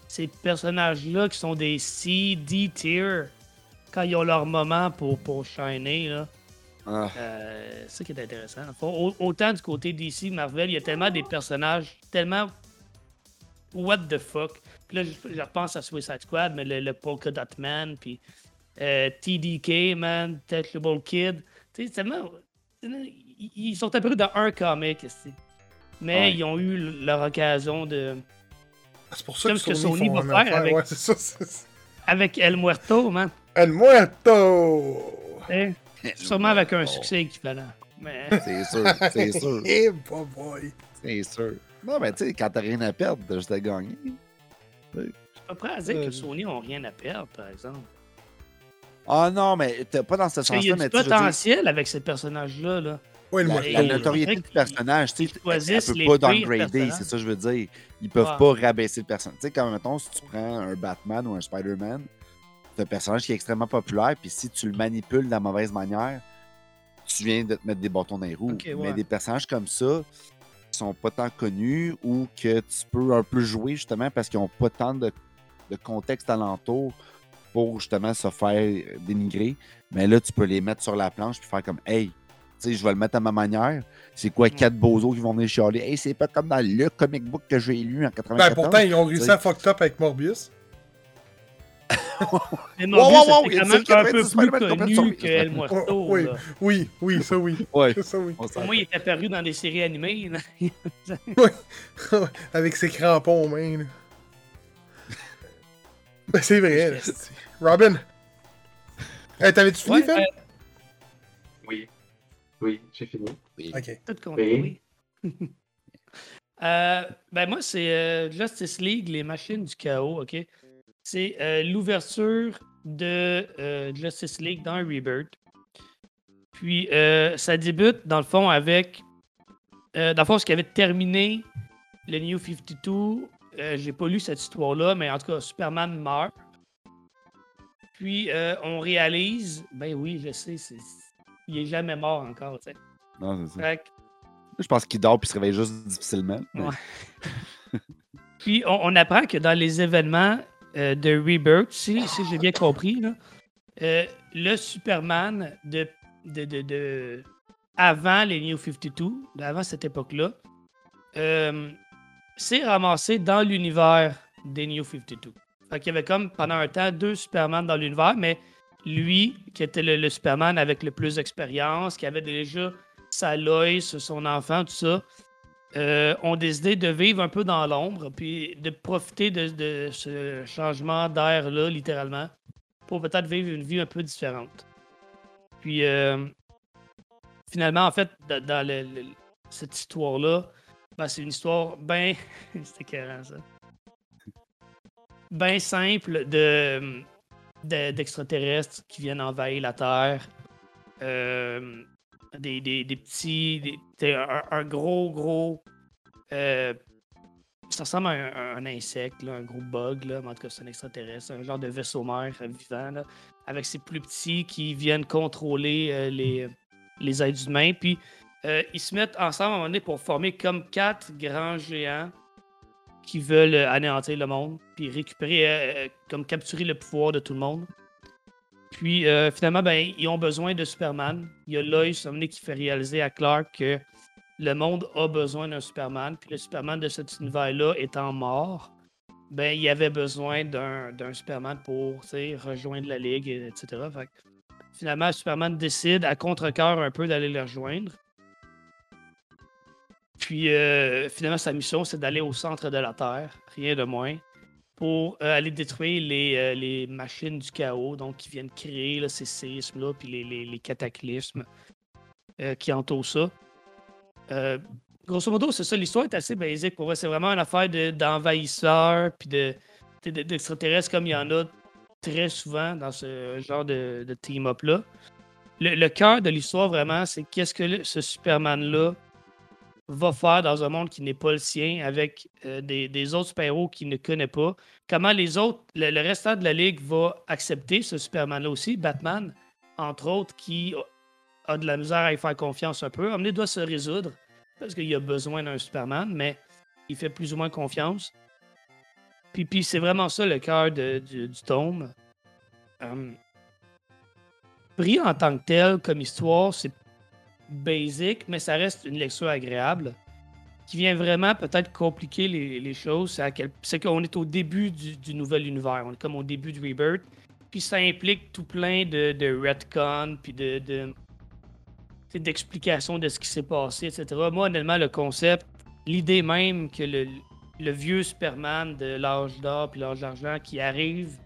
Speaker 4: Ces personnages-là qui sont des C, D tier, quand ils ont leur moment pour, pour shiner, là,
Speaker 3: Ah,
Speaker 4: euh, c'est ça qui est intéressant. Au autant du côté DC, Marvel, il y a tellement des personnages tellement what the fuck. Puis là, je, je repense à Suicide Squad, mais le, le Polka Dot Man, puis euh, TDK, man, Touchable Kid. Tu sais, c'est tellement. Ils sont apparus dans un comic. Mais
Speaker 3: Ouais.
Speaker 4: ils ont eu leur occasion de.
Speaker 1: C'est pour ça
Speaker 4: Comme
Speaker 1: que
Speaker 4: ce que
Speaker 1: Sony,
Speaker 4: va faire
Speaker 1: affaire.
Speaker 4: avec-
Speaker 1: Ouais, c'est ça. c'est-
Speaker 4: Avec El Muerto, man.
Speaker 1: El Muerto!
Speaker 4: Eh, Sûrement avec un
Speaker 3: Oh,
Speaker 4: succès équivalent. Mais.
Speaker 3: C'est sûr, c'est sûr,
Speaker 1: Eh, boy, boy.
Speaker 3: c'est sûr. Non, mais tu sais, quand t'as rien à perdre, t'as juste à gagner.
Speaker 4: Je suis pas prêt à dire
Speaker 3: Euh,
Speaker 4: que Sony n'a rien à perdre, par exemple.
Speaker 3: Ah non, mais t'es pas dans ce
Speaker 4: Parce qu'il y a du
Speaker 3: dire,
Speaker 4: potentiel avec ces personnages-là. Là.
Speaker 1: Le
Speaker 3: la, notoriété du personnage, tu sais, elle peut pas downgrader, c'est ça que je veux dire. Ils peuvent pas rabaisser le personnage. Tu sais, comme mettons, si tu prends un Batman ou un Spider-Man, c'est un personnage qui est extrêmement populaire, puis si tu le manipules de la mauvaise manière, tu viens de te mettre des bâtons dans les roues.
Speaker 4: Ouais.
Speaker 3: Mais des personnages comme ça, qui sont pas tant connus ou que tu peux un peu jouer justement parce qu'ils ont pas tant de, de contexte alentour pour justement se faire dénigrer. Mais là, tu peux les mettre sur la planche puis faire comme Hey, tu sais, je vais le mettre à ma manière. C'est quoi, quatre bozos qui vont venir chialer? Hey, c'est pas comme dans le comic book que j'ai lu en 94.
Speaker 1: Ben, pourtant, ils ont réussi à fuck up avec Morbius.
Speaker 4: Mais
Speaker 3: Wow,
Speaker 4: Morbius,
Speaker 3: wow, wow,
Speaker 4: c'était
Speaker 3: il y a
Speaker 4: quand même un
Speaker 3: 90
Speaker 4: peu plus connu que El
Speaker 1: Oh,
Speaker 4: Muerto.
Speaker 1: oui,
Speaker 4: là.
Speaker 1: oui, oui, ça oui.
Speaker 3: Ouais.
Speaker 1: Ça oui.
Speaker 4: Pour moi, il est apparu dans des séries animées. là.
Speaker 1: avec ses crampons aux mains. ben, c'est vrai. là, Robin. Hey, T'avais-tu fini,
Speaker 4: Ouais,
Speaker 1: Phil?
Speaker 4: euh,
Speaker 2: Oui. Oui, j'ai fini.
Speaker 1: Ok.
Speaker 4: tout compris.
Speaker 2: Oui.
Speaker 4: Euh, ben moi, c'est euh, Justice League, les machines du chaos, ok? C'est euh, l'ouverture de euh, Justice League dans Rebirth. Puis euh, ça débute, dans le fond, avec... Euh, dans le fond, ce qui avait terminé le New 52, euh, j'ai pas lu cette histoire-là, mais en tout cas, Superman meurt. Puis euh, on réalise, ben oui, je sais, c'est, il est jamais mort encore, tu sais.
Speaker 3: Non, c'est ça.
Speaker 4: Que
Speaker 3: Je pense qu'il dort puis il se réveille juste difficilement. mais-
Speaker 4: Ouais. Puis on, on apprend que dans les événements euh, de Rebirth, si, si j'ai bien compris, euh, le Superman de, avant les New 52, avant cette époque-là, euh, s'est ramassé dans l'univers des New 52. Fait qu'il y avait comme pendant un temps deux Superman dans l'univers, mais lui, qui était le, le Superman avec le plus d'expérience, qui avait déjà sa Lois, son enfant, tout ça, euh, ont décidé de vivre un peu dans l'ombre, puis de profiter de, ce changement d'air-là, littéralement, pour peut-être vivre une vie un peu différente. Puis, euh, finalement, en fait, dans, cette histoire-là, ben, c'est une histoire bien. C'était simple de, de- d'extraterrestres qui viennent envahir la Terre. Euh, des, des- petits. des- un, gros, gros. euh, ça ressemble à un, insecte, un gros bug, là, mais en tout cas, c'est un extraterrestre, un genre de vaisseau mère vivant, là, avec ces plus petits qui viennent contrôler euh, les, les êtres humains. Puis euh, ils se mettent ensemble à un moment donné pour former comme quatre grands géants qui veulent euh, anéantir le monde, puis récupérer, comme capturer le pouvoir de tout le monde. Puis euh, finalement, ben, ils ont besoin de Superman. Il y a Lois qui fait réaliser à Clark que le monde a besoin d'un Superman. Puis le Superman de cet univers-là étant mort, ben, il avait besoin d'un Superman pour rejoindre la Ligue, et- etc. Finalement, Superman décide à contre-cœur un peu d'aller le rejoindre. Puis euh, finalement, sa mission, c'est d'aller au centre de la Terre, rien de moins, pour euh, aller détruire les, euh, les machines du chaos, donc qui viennent créer ces séismes-là, puis les, les- cataclysmes euh, qui entourent ça. Grosso modo, c'est ça, l'histoire est assez basique. Pour c'est vraiment une affaire de- d'envahisseurs, puis de, de- de- d'extraterrestres comme il y en a très souvent dans ce genre de, de team-up-là. Le, cœur de l'histoire, vraiment, c'est qu'est-ce que ce Superman-là va faire dans un monde qui n'est pas le sien, avec euh, des, autres super-héros qu'il ne connaît pas? Comment les autres, le, restant de la Ligue va accepter ce Superman-là aussi, Batman, entre autres, qui a, de la misère à y faire confiance un peu. Amener doit se résoudre, parce qu'il a besoin d'un Superman, mais il fait plus ou moins confiance. Puis, puis c'est vraiment ça le cœur du, tome. Euh, pris en tant que tel, comme histoire, c'est basic, mais ça reste une lecture agréable qui vient vraiment peut-être compliquer les, choses. C'est qu'on est au début du, nouvel univers. On est comme au début du Rebirth. Puis ça implique tout plein de, retcon, puis de, de d'explications de ce qui s'est passé, etc. Moi, honnêtement, le concept, l'idée même que le, le vieux Superman de l'âge d'or puis l'âge d'argent qui arrive,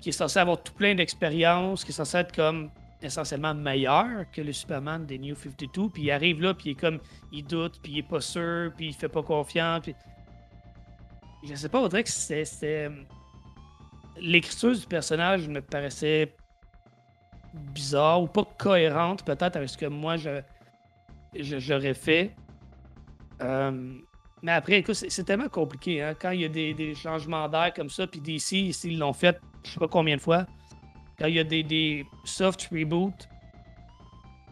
Speaker 4: qui est censé avoir tout plein d'expériences, qui est censé être comme essentiellement meilleur que le Superman des New 52, puis il arrive là, puis il est comme, il doute, puis il est pas sûr, puis il fait pas confiance, puis... Je sais pas, on dirait que c'est- l'écriture du personnage me paraissait bizarre ou pas cohérente peut-être avec ce que moi je, je- j'aurais fait. Euh, mais après, écoute, c'est, tellement compliqué. hein. Quand il y a des, changements d'air comme ça, puis DC, ici, ils l'ont fait je sais pas combien de fois. Quand il y a des, des soft reboots,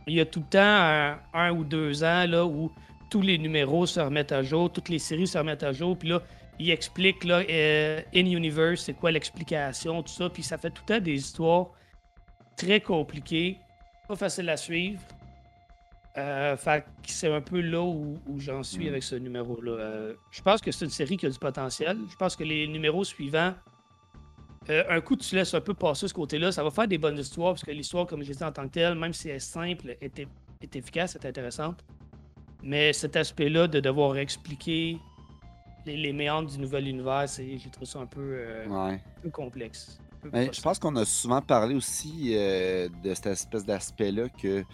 Speaker 4: il y a tout le temps un, un ou deux ans là, où tous les numéros se remettent à jour, toutes les séries se remettent à jour, puis là, il explique là, euh, in-universe, c'est quoi l'explication, tout ça, puis ça fait tout le temps des histoires très compliquées, pas faciles à suivre. Euh, fait que c'est un peu là où, où j'en suis
Speaker 3: Mm.
Speaker 4: avec ce numéro-là. Euh, je pense que c'est une série qui a du potentiel. Je pense que les numéros suivants, euh, un coup, tu laisses un peu passer ce côté-là, ça va faire des bonnes histoires, parce que l'histoire, comme je l'ai dit en tant que telle, même si elle est simple, est, est efficace, est intéressante. Mais cet aspect-là de devoir expliquer les, les méandres du nouvel univers, j'ai trouvé ça un peu, euh,
Speaker 3: Ouais.
Speaker 4: un peu complexe. un peu
Speaker 3: Mais
Speaker 4: frustrant.
Speaker 3: je pense qu'on a souvent parlé aussi euh, de cette espèce d'aspect-là que.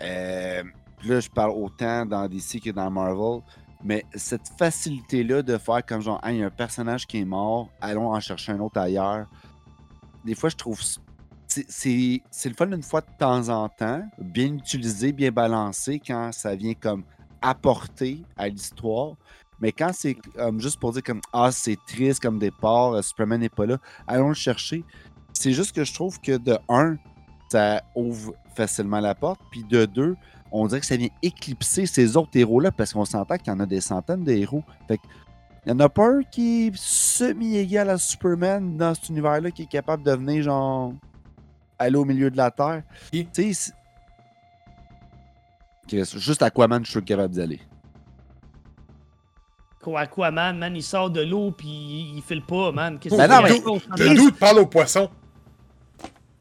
Speaker 3: là, je parle autant dans DC que dans Marvel. Mais cette facilité-là de faire comme genre, il y a un personnage qui est mort, allons en chercher un autre ailleurs. Des fois, je trouve. c'est- le fun une fois de temps en temps, bien utilisé, bien balancé, quand ça vient comme apporter à l'histoire. Mais quand c'est juste pour dire comme Ah, c'est triste comme départ, euh, Superman n'est pas là, allons le chercher. C'est juste que je trouve que de un, ça ouvre facilement la porte, puis de deux, on dirait que ça vient éclipser ces autres héros-là parce qu'on s'entend qu'il y en a des centaines de héros. Fait que, il n'y en a pas un qui est semi-égal à Superman dans cet univers-là qui est capable de venir, genre, aller au milieu de la Terre.
Speaker 1: Qui?
Speaker 3: Tu sais, juste Aquaman, je suis capable d'y aller.
Speaker 4: Quoi, Aquaman, man, il sort de l'eau puis il, il file pas, man. Qu'est-ce
Speaker 3: Ben
Speaker 4: que vient.
Speaker 1: doute parle au poisson.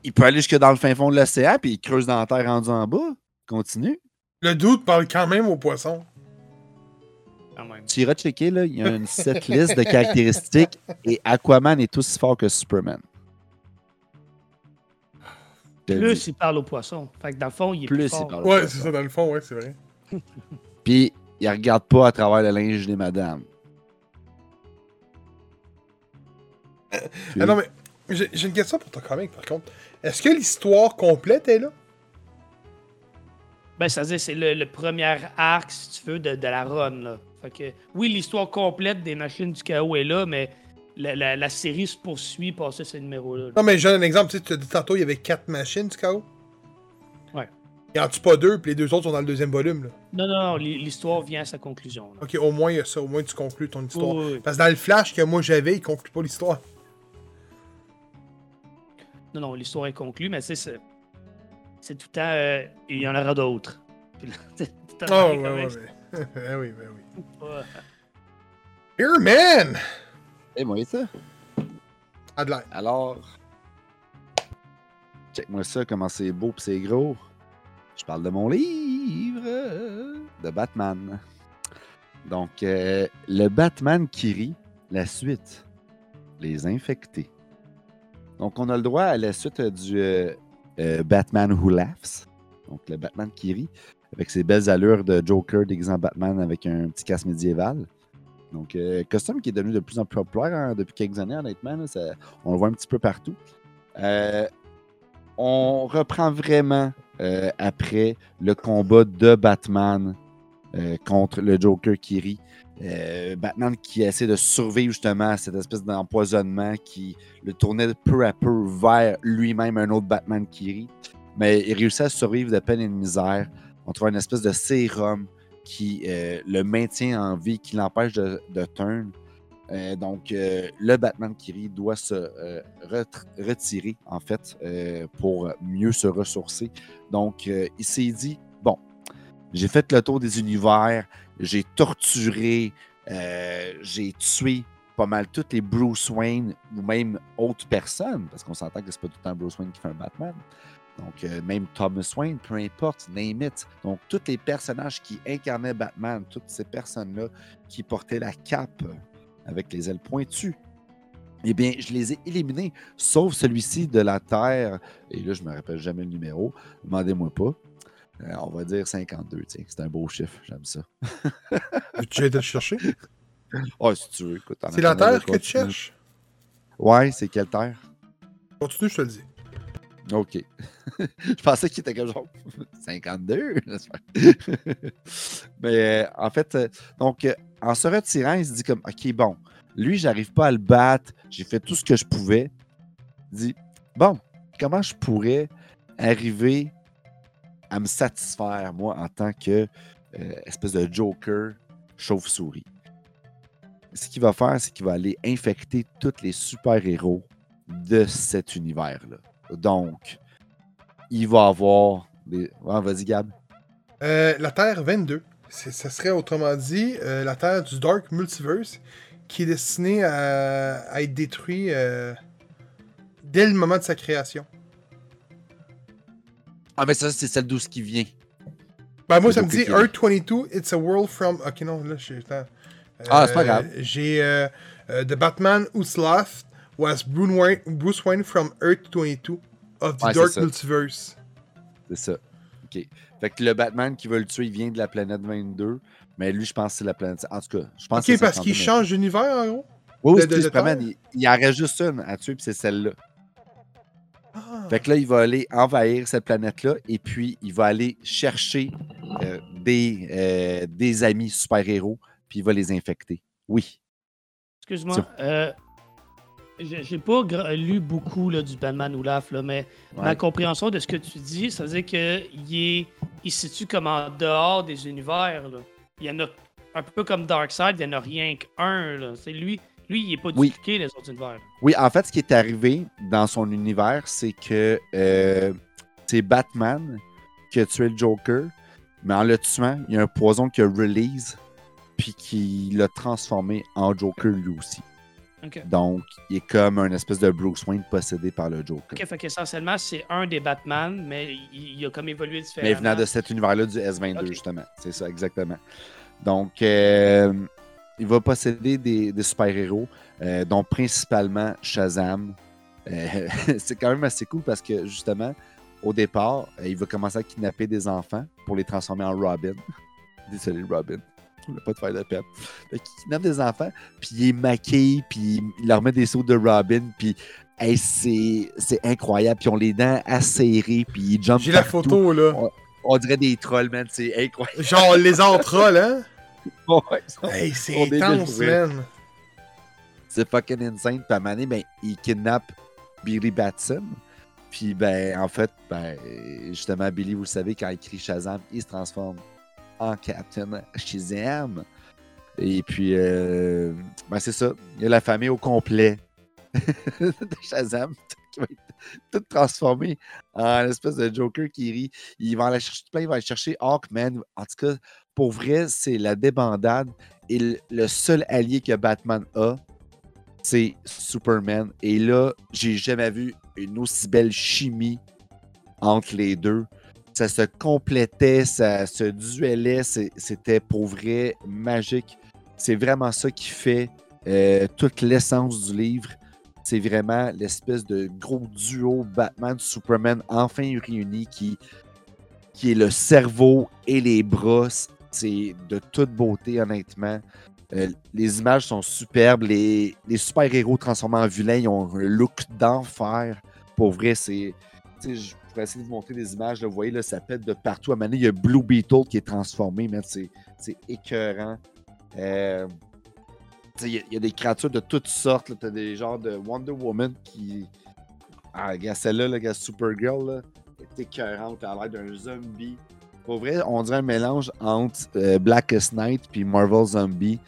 Speaker 3: Il peut aller jusque dans le fin fond de l'océan, puis il creuse dans la terre rendu en bas. Continue.
Speaker 1: Le doute parle quand même au poisson.
Speaker 3: Tu iras checker, là, il y a une set liste de caractéristiques et Aquaman est aussi fort que Superman. Je dis.
Speaker 4: Plus il parle au poisson. Fait que dans le fond, il est
Speaker 3: Plus
Speaker 4: plus,
Speaker 3: il
Speaker 4: fort.
Speaker 3: parle.
Speaker 1: Ouais, c'est ça, dans le fond, ouais, c'est vrai.
Speaker 3: Puis, il regarde pas à travers le linge des madames.
Speaker 1: Ah non, mais j'ai j'ai une question pour ton comic, par contre. Est-ce que l'histoire complète est là?
Speaker 4: Ben, c'est-à-dire, c'est le, le premier arc, si tu veux, de, de la run. Là. Fait que, oui, l'histoire complète des machines du chaos est là, mais la, la- la série se poursuit par ce numéro-là.
Speaker 1: Non, mais je donne un exemple. Tu sais, tu as dit tantôt, il y avait quatre machines du chaos.
Speaker 4: Ouais.
Speaker 1: Il en tue pas deux, puis les deux autres sont dans le deuxième volume. Là?
Speaker 4: Non, non, non, l'hi- l'histoire vient à sa conclusion. là.
Speaker 1: Ok, au moins, il y a ça. Au moins, tu conclus ton histoire.
Speaker 4: Oui, oui, oui.
Speaker 1: Parce que dans le flash que moi j'avais, il conclut pas l'histoire.
Speaker 4: Non, non, l'histoire est conclue, mais tu sais, c'est c'est tout le temps. euh, il y en aura d'autres.
Speaker 1: Oh, ouais, ouais, ouais. Ben oui, ben oui. Here, man!
Speaker 3: Et moi, ça.
Speaker 1: Adelaide.
Speaker 3: Alors, check-moi ça, comment c'est beau pis c'est gros. Je parle de mon livre de Batman. Donc, euh, le Batman qui rit, la suite, les infectés. Donc, on a le droit à la suite du euh, euh, Batman Who Laughs. Donc, le Batman qui rit, avec ses belles allures de Joker déguisé en Batman avec un petit casque médiéval. Donc, euh, costume qui est devenu de plus en plus populaire hein, depuis quelques années, honnêtement. on le voit un petit peu partout. Euh, on reprend vraiment euh, après le combat de Batman contre le Joker qui rit. Euh, Batman qui essaie de survivre justement à cette espèce d'empoisonnement qui le tournait peu à peu vers lui-même un autre Batman qui rit. Mais il réussit à survivre de peine et de misère. On trouve une espèce de sérum qui euh, le maintient en vie, qui l'empêche de, de turn. Euh, donc, le Batman qui rit doit se retirer, en fait, pour mieux se ressourcer. Donc, il s'est dit, bon, j'ai fait le tour des univers, j'ai torturé, euh, j'ai tué pas mal toutes les Bruce Wayne ou même autres personnes, parce qu'on s'entend que c'est pas tout le temps Bruce Wayne qui fait un Batman. Donc, euh, même Thomas Wayne, peu importe, name it. Donc, tous les personnages qui incarnaient Batman, toutes ces personnes-là qui portaient la cape avec les ailes pointues, eh bien, je les ai éliminés, sauf celui-ci de la Terre. Et là, je me rappelle jamais le numéro. Demandez-moi pas. Euh, on va dire 52, tiens. C'est un beau chiffre, j'aime ça.
Speaker 1: Tu été le chercher?
Speaker 3: Oh, si tu veux, écoute.
Speaker 1: C'est la Terre que tu cherches?
Speaker 3: Ouais, c'est quelle terre?
Speaker 1: Continue, je te le dis.
Speaker 3: OK. je pensais qu'il était comme genre 52. Mais euh, en fait, euh, donc, euh, en se retirant, il se dit comme OK, bon, lui, j'arrive pas à le battre. J'ai fait tout ce que je pouvais. Il dit Bon, comment je pourrais arriver à me satisfaire, moi, en tant que espèce de Joker chauve-souris? Ce qu'il va faire, c'est qu'il va aller infecter tous les super-héros de cet univers-là. Donc, il va avoir des. vas-y, Gab.
Speaker 1: Euh, la Terre 22. Ça serait autrement dit euh, la Terre du Dark Multiverse qui est destinée à, être détruit euh, dès le moment de sa création.
Speaker 3: Ah, mais ça, c'est celle d'où ce qui vient.
Speaker 1: Ben, moi, ça me dit Earth 22, it's a world from. Ok, non, là, je
Speaker 3: ah, c'est pas grave.
Speaker 1: J'ai The Batman Who's Left was Bruce Wayne from Earth 22 of the Dark Multiverse.
Speaker 3: C'est ça. OK. Fait que le Batman qui veut le tuer, il vient de la planète 22. Mais lui, je pense que c'est la planète. En tout cas, je pense
Speaker 1: Ok, parce qu'il change d'univers, en gros?
Speaker 3: Oui, oui, il, il en reste juste une à tuer, puis c'est celle-là. Fait que là, il va aller envahir cette planète-là, et puis il va aller chercher euh, des, euh, des amis super-héros, puis il va les infecter. Oui.
Speaker 4: Excuse-moi. Euh, j'ai pas lu beaucoup là, du Batman Oulaf, là, mais ma compréhension de ce que tu dis, ça veut dire qu'il est... il se situe comme en dehors des univers. Là. Il y en a un peu comme Darkseid, il n'y en a rien qu'un. C'est lui, lui, il n'est pas dupliqué les autres univers.
Speaker 3: Oui, en fait, ce qui est arrivé dans son univers, c'est que euh, c'est Batman qui a tué le Joker, mais en le tuant, il y a un poison qui a release, puis qui l'a transformé en Joker lui aussi. Donc, il est comme un espèce de Bruce Wayne possédé par le Joker.
Speaker 4: Ok, fait qu'essentiellement, c'est un des Batman, mais il, a comme évolué différemment.
Speaker 3: Mais venant de cet univers-là du S22, justement. C'est ça, exactement. Donc, euh, il va posséder des, super-héros, euh, dont principalement Shazam. Euh, c'est quand même assez cool parce que, justement, au départ, il va commencer à kidnapper des enfants pour les transformer en Robin. Désolé, Robin. On pas de faire de peine. Qu'il kidnappe des enfants, puis il est maquillé, puis il leur met des sauts de Robin, puis c'est incroyable. Puis on les dents acérées, puis ils jumpent
Speaker 1: J'ai la photo, là.
Speaker 3: On, dirait des trolls, man. C'est incroyable.
Speaker 1: Genre les trolls, hein? ouais. Hey, c'est intense, man.
Speaker 3: C'est fucking insane. Puis à ben, il kidnappe Billy Batson. Puis, ben, en fait, ben, justement, Billy, vous le savez, quand il crie Shazam, il se transforme en Captain Shazam. Et puis, euh, ben c'est ça. Il y a la famille au complet de Shazam qui va être toute transformée en espèce de Joker qui rit. Il va aller chercher plein, il va aller chercher Hawkman. En tout cas, pour vrai, c'est la débandade. Et le seul allié que Batman a, c'est Superman. Et là, j'ai jamais vu une aussi belle chimie entre les deux ça se complétait, ça se duelait, c'était pour vrai magique. C'est vraiment ça qui fait euh, toute l'essence du livre. C'est vraiment l'espèce de gros duo Batman-Superman enfin réunis qui, qui est le cerveau et les bras. C'est de toute beauté, honnêtement. Euh, les images sont superbes. Les, les super-héros transformés en vilains, ils ont un look d'enfer. Pour vrai, c'est je vais essayer de vous montrer des images. vous voyez, là, ça pète de partout. À un il y a Blue Beetle qui est transformé. C'est, écœurant. Euh, il y, a des créatures de toutes sortes. Tu as des genres de Wonder Woman qui. Ah, regarde, celle-là, le Supergirl, là, est écœurante. Elle l'air d'un zombie. Pour vrai, on dirait un mélange entre euh, Blackest Night et Marvel Zombie.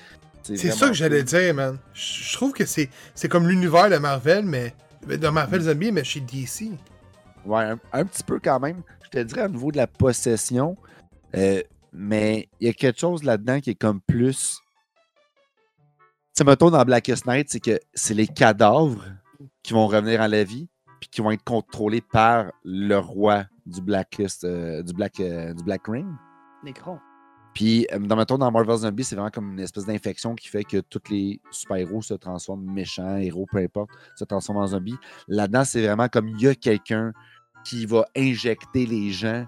Speaker 1: C'est, ça que j'allais dire, man. Je trouve que c'est, comme l'univers de Marvel, mais. De Marvel Zombie, mais chez DC.
Speaker 3: Ouais, un, petit peu quand même. Je te dirais au niveau de la possession, euh, mais il y a quelque chose là-dedans qui est comme plus. Tu sais, mettons dans Blackest Night, c'est que c'est les cadavres qui vont revenir à la vie, puis qui vont être contrôlés par le roi du Blacklist, euh, du, Black, euh, du Black Ring.
Speaker 4: Nécron.
Speaker 3: Puis, dans, mettons, dans Marvel Zombie, c'est vraiment comme une espèce d'infection qui fait que tous les super-héros se transforment méchants, héros, peu importe, se transforment en zombies. Là-dedans, c'est vraiment comme il y a quelqu'un qui va injecter les gens,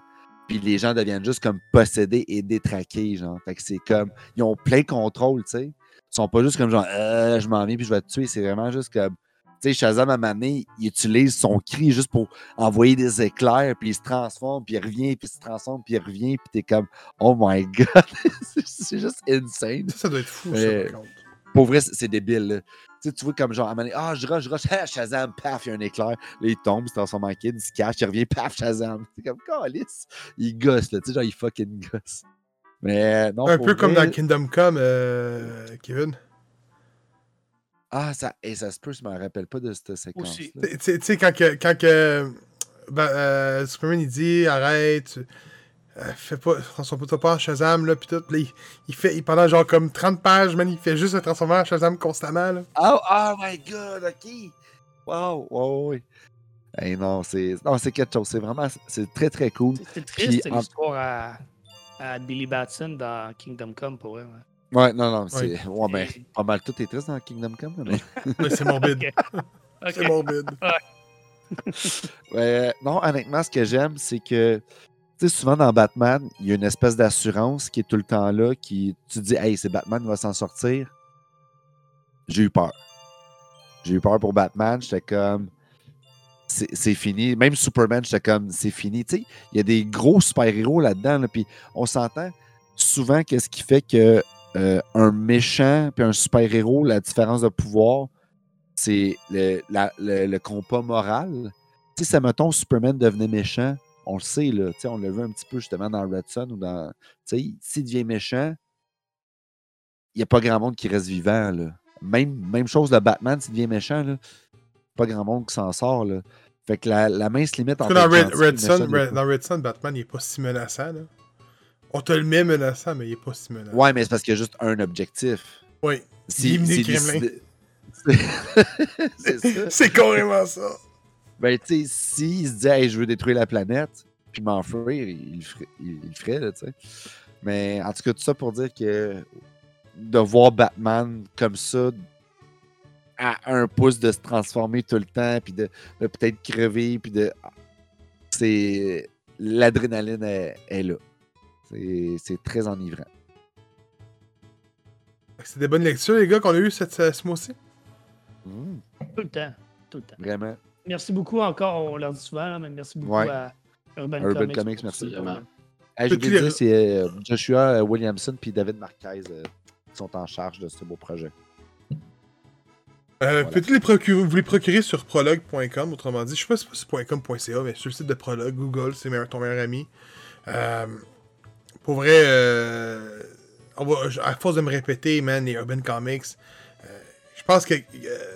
Speaker 3: puis les gens deviennent juste comme possédés et détraqués, genre. Fait que c'est comme, ils ont plein contrôle, tu sais. Ils sont pas juste comme genre, euh, je m'en viens puis je vais te tuer. C'est vraiment juste comme, Tu sais, Shazam, à donné, il utilise son cri juste pour envoyer des éclairs, puis il se transforme, puis il revient, puis il se transforme, puis il revient, puis t'es comme, oh my god, c'est juste insane.
Speaker 1: Ça, ça doit être fou, ça, par contre.
Speaker 3: Pour vrai, c'est débile. là. Tu sais, tu vois comme genre, à donné, ah, je rush, je rush, ah, Shazam, paf, il y a un éclair. Là, il tombe, il se transforme en kid, il se cache, il revient, paf, Shazam. C'est comme, calice. Il gosse, là, tu sais, genre, il fucking gosse. Mais non,
Speaker 1: Un peu comme dans Kingdom Come, euh, Kevin.
Speaker 3: Ah, ça, et ça se peut, je me rappelle pas de cette séquence.
Speaker 4: Aussi.
Speaker 1: Tu sais- quand, que, quand que, ben, euh, Superman il dit arrête, euh, fais pas, transforme-toi pas en Shazam, là, pis tout. Là, il, il fait, il, pendant genre comme 30 pages, man, il fait juste se transformer en Shazam constamment, là.
Speaker 3: Oh, oh my god, ok. Wow, wow, oui. Hey, non, c'est non, c'est quelque chose. C'est vraiment, c'est très, très cool. Puis,
Speaker 4: triste
Speaker 3: en-
Speaker 4: l'histoire à, à Billy Batson dans Kingdom Come pour eux. ouais.
Speaker 3: Ouais, non, non, c'est. Ouais, ben,
Speaker 4: Et-
Speaker 3: pas mal tout est triste dans Kingdom Come. Mais...
Speaker 1: Ouais, c'est morbide.
Speaker 4: Ok.
Speaker 1: C'est morbide.
Speaker 3: Ouais, non, honnêtement, ce que j'aime, c'est que, tu sais, souvent dans Batman, il y a une espèce d'assurance qui est tout le temps là, qui, tu te dis, hey, c'est Batman, il va s'en sortir. J'ai eu peur. J'ai eu peur pour Batman. J'étais comme, c'est c'est fini. Même Superman, j'étais comme, c'est fini. Tu sais, il y a des gros super-héros là-dedans, là, puis on s'entend souvent qu'est-ce qui fait que euh, un méchant puis un super-héros, la différence de pouvoir, c'est le, la- le, le compas moral. Tu sais, ça mettons Superman devenait méchant, on le sait, là, tu sais, on l'a vu un petit peu justement dans Red Son ou dans. Tu sais, s'il devient méchant, il n'y a pas grand monde qui reste vivant. Là. Même, même chose de Batman, s'il devient méchant, là, pas grand monde qui s'en sort. Là. Fait que la, la mince limite
Speaker 1: Parce
Speaker 3: entre
Speaker 1: que dans Red, Red Sun, dans Red Sun, Batman, il est pas si menaçant, là. On te le met menaçant, mais il est pas si menaçant.
Speaker 3: Ouais, mais c'est parce qu'il y a juste un objectif.
Speaker 1: Oui.
Speaker 3: C'est ça.
Speaker 1: c'est carrément ça.
Speaker 3: Ben, tu sais, s'il se dit, hey, je veux détruire la planète, puis m'enfuir, il, il, il le ferait, tu sais. Mais en tout cas, tout ça pour dire que de voir Batman comme ça, à un pouce de se transformer tout le temps, puis de, de peut-être crever, puis de. C'est. L'adrénaline est, est là. C'est c'est très enivrant.
Speaker 1: C'est des bonnes lectures, les gars, qu'on a eues cette, ce ce mois-ci?
Speaker 3: Mm,
Speaker 4: Tout le temps. Tout le temps.
Speaker 3: vraiment.
Speaker 4: Merci beaucoup encore, on leur dit souvent, là, mais merci beaucoup
Speaker 3: Ouais.
Speaker 4: à Urban,
Speaker 3: Urban
Speaker 4: Comics.
Speaker 3: Comics, merci.
Speaker 2: Vraiment.
Speaker 3: Hey, je voulais dire, c'est euh, Joshua euh, Williamson puis David Marquez euh, qui sont en charge de ce beau projet.
Speaker 1: Euh,
Speaker 3: Voilà.
Speaker 1: Peux-tu les procurer, vous les procurer sur prologue.com, autrement dit. Je sais pas si c'est .com.ca, mais sur le site de Prologue, Google, c'est ton meilleur ami. Euh, pour vrai, euh, on va- à force de me répéter, man, les Urban Comics, euh, je pense que euh,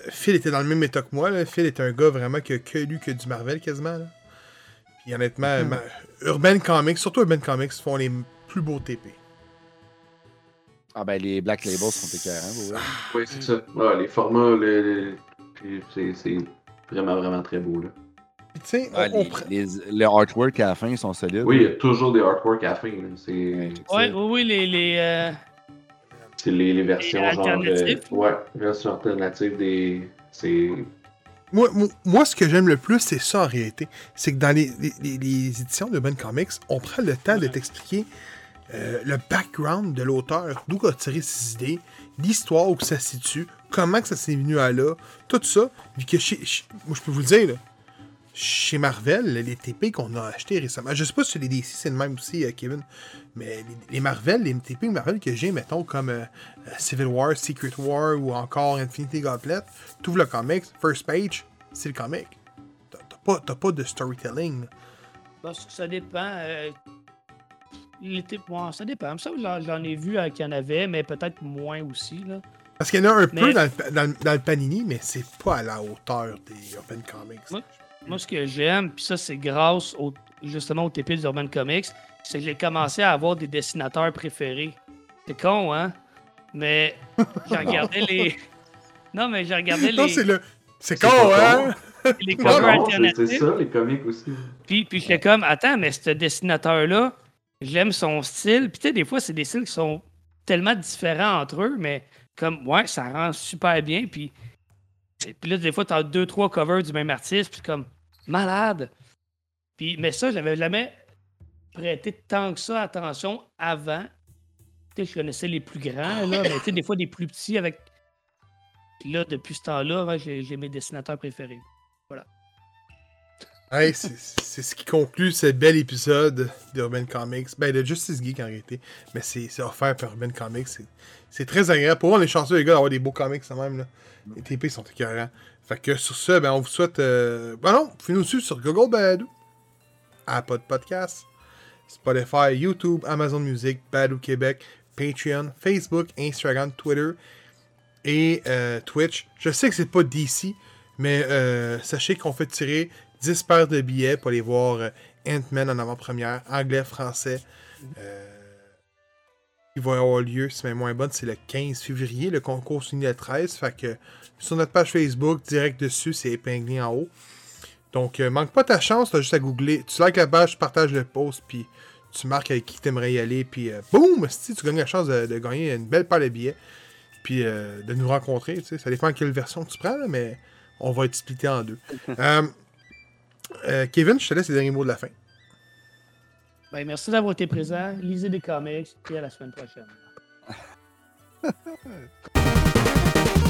Speaker 1: Phil était dans le même état que moi. là. Phil est un gars vraiment qui a que lu que du Marvel quasiment. là. Puis honnêtement,
Speaker 3: Mhm.
Speaker 1: ma- Urban Comics, surtout Urban Comics, font les plus beaux TP.
Speaker 3: Ah ben les Black Labels sont écœurants, vous voyez.
Speaker 2: Oui, c'est ça. Ouais, les formats, c'est vraiment, vraiment très beau. Là.
Speaker 1: Puis tu sais,
Speaker 3: Ah,
Speaker 1: on- on
Speaker 3: les,
Speaker 1: pr-
Speaker 3: les, les artworks à la fin sont solides.
Speaker 2: Oui, il y a toujours des artworks à la fin. là. C'est
Speaker 3: Ouais,
Speaker 4: Ouais, oui, oui, les. les euh,
Speaker 2: c'est les, les versions genre. euh,
Speaker 4: alternatives.
Speaker 2: ouais, versions alternatives des. C'est.
Speaker 1: Moi, moi, moi, ce que j'aime le plus, c'est ça en réalité. C'est que dans les, les- éditions de Urban Comics, on prend le temps de t'expliquer euh, le background de l'auteur, d'où il a tiré ses idées, l'histoire où que ça se situe, comment que ça s'est venu à là, tout ça. Vu que chez, chez- moi, je peux vous le dire, là, chez Marvel, les TP qu'on a achetés récemment, je sais pas si les DC c'est le même aussi, euh, Kevin, mais les, les Marvel, les TP Marvel que j'ai, mettons, comme euh, euh, Civil War, Secret War ou encore Infinity Gauntlet, tout le comics, first page, c'est le comic. T'as pas, pas de storytelling. là.
Speaker 4: bon, ça dépend. euh, les ouais, ça dépend. Ça, j'en ai vu qu'il y en avait, mais peut-être moins aussi. Là.
Speaker 1: Parce qu'il y en a un peu dans le, dans, le- dans le Panini, mais c'est pas à la hauteur des Open Comics.
Speaker 4: Moi, ce que j'aime, puis ça, c'est grâce au, justement au TP d'Urban Comics, c'est que j'ai commencé à avoir des dessinateurs préférés. C'est con, hein? Mais j'ai regardé les. Non, mais j'ai regardé
Speaker 1: Non,
Speaker 4: les,
Speaker 1: c'est le. C'est
Speaker 2: C'est
Speaker 1: con, hein?
Speaker 4: les covers
Speaker 2: non, c'est-
Speaker 4: alternatifs.
Speaker 2: ça, les comics aussi.
Speaker 4: Puis, puis j'étais comme, attends, mais ce dessinateur-là, j'aime son style. Puis, tu sais, des fois, c'est des styles qui sont tellement différents entre eux, mais comme, ouais, ça rend super bien. Puis, et puis là, des fois, t'as deux, trois covers du même artiste, puis comme, malade. Puis, mais ça, j'avais jamais prêté tant que ça attention avant. Tu sais, je connaissais les plus grands, là, mais tu sais, des fois, des plus petits avec. Puis là, depuis ce temps-là, j'ai mes dessinateurs préférés.
Speaker 1: Hey, c'est ce qui conclut ce bel épisode d'Urban Comics. Ben, de Justice Geek en réalité. Mais c'est offert par Urban Comics. c'est- très agréable. Pour moi, on est chanceux, les gars, d'avoir des beaux comics quand même. Là. Les TP sont écœurants. Fait que sur ce, ben, on vous souhaite. Euh... Ben non, vous nous suivre sur Google Badoo, Apple Podcast, Spotify, YouTube, Amazon Music, Badoo Québec, Patreon, Facebook, Instagram, Twitter et euh, Twitch. Je sais que c'est pas DC, mais euh, sachez qu'on fait tirer 10 paires de billets pour aller voir euh, Ant-Man en avant-première, anglais, français. Euh, il va y avoir lieu, si ma moins bonne, c'est le 15 février. Le concours finit le 13. Fait que sur notre page Facebook, direct dessus, c'est épinglé en haut. Donc, euh, manque pas ta chance, t'as juste à googler. Tu likes la page, tu partages le post, puis tu marques avec qui t'aimerais y aller, puis euh, boum, si tu gagnes la chance de, de gagner une belle paire de billets, puis euh, de nous rencontrer. Ça dépend de quelle version tu prends, là, mais on va être splitté en deux. Euh, Kevin, je te laisse les derniers mots de la fin.
Speaker 4: Ben, merci d'avoir été présent. Lisez des comics et à la semaine prochaine.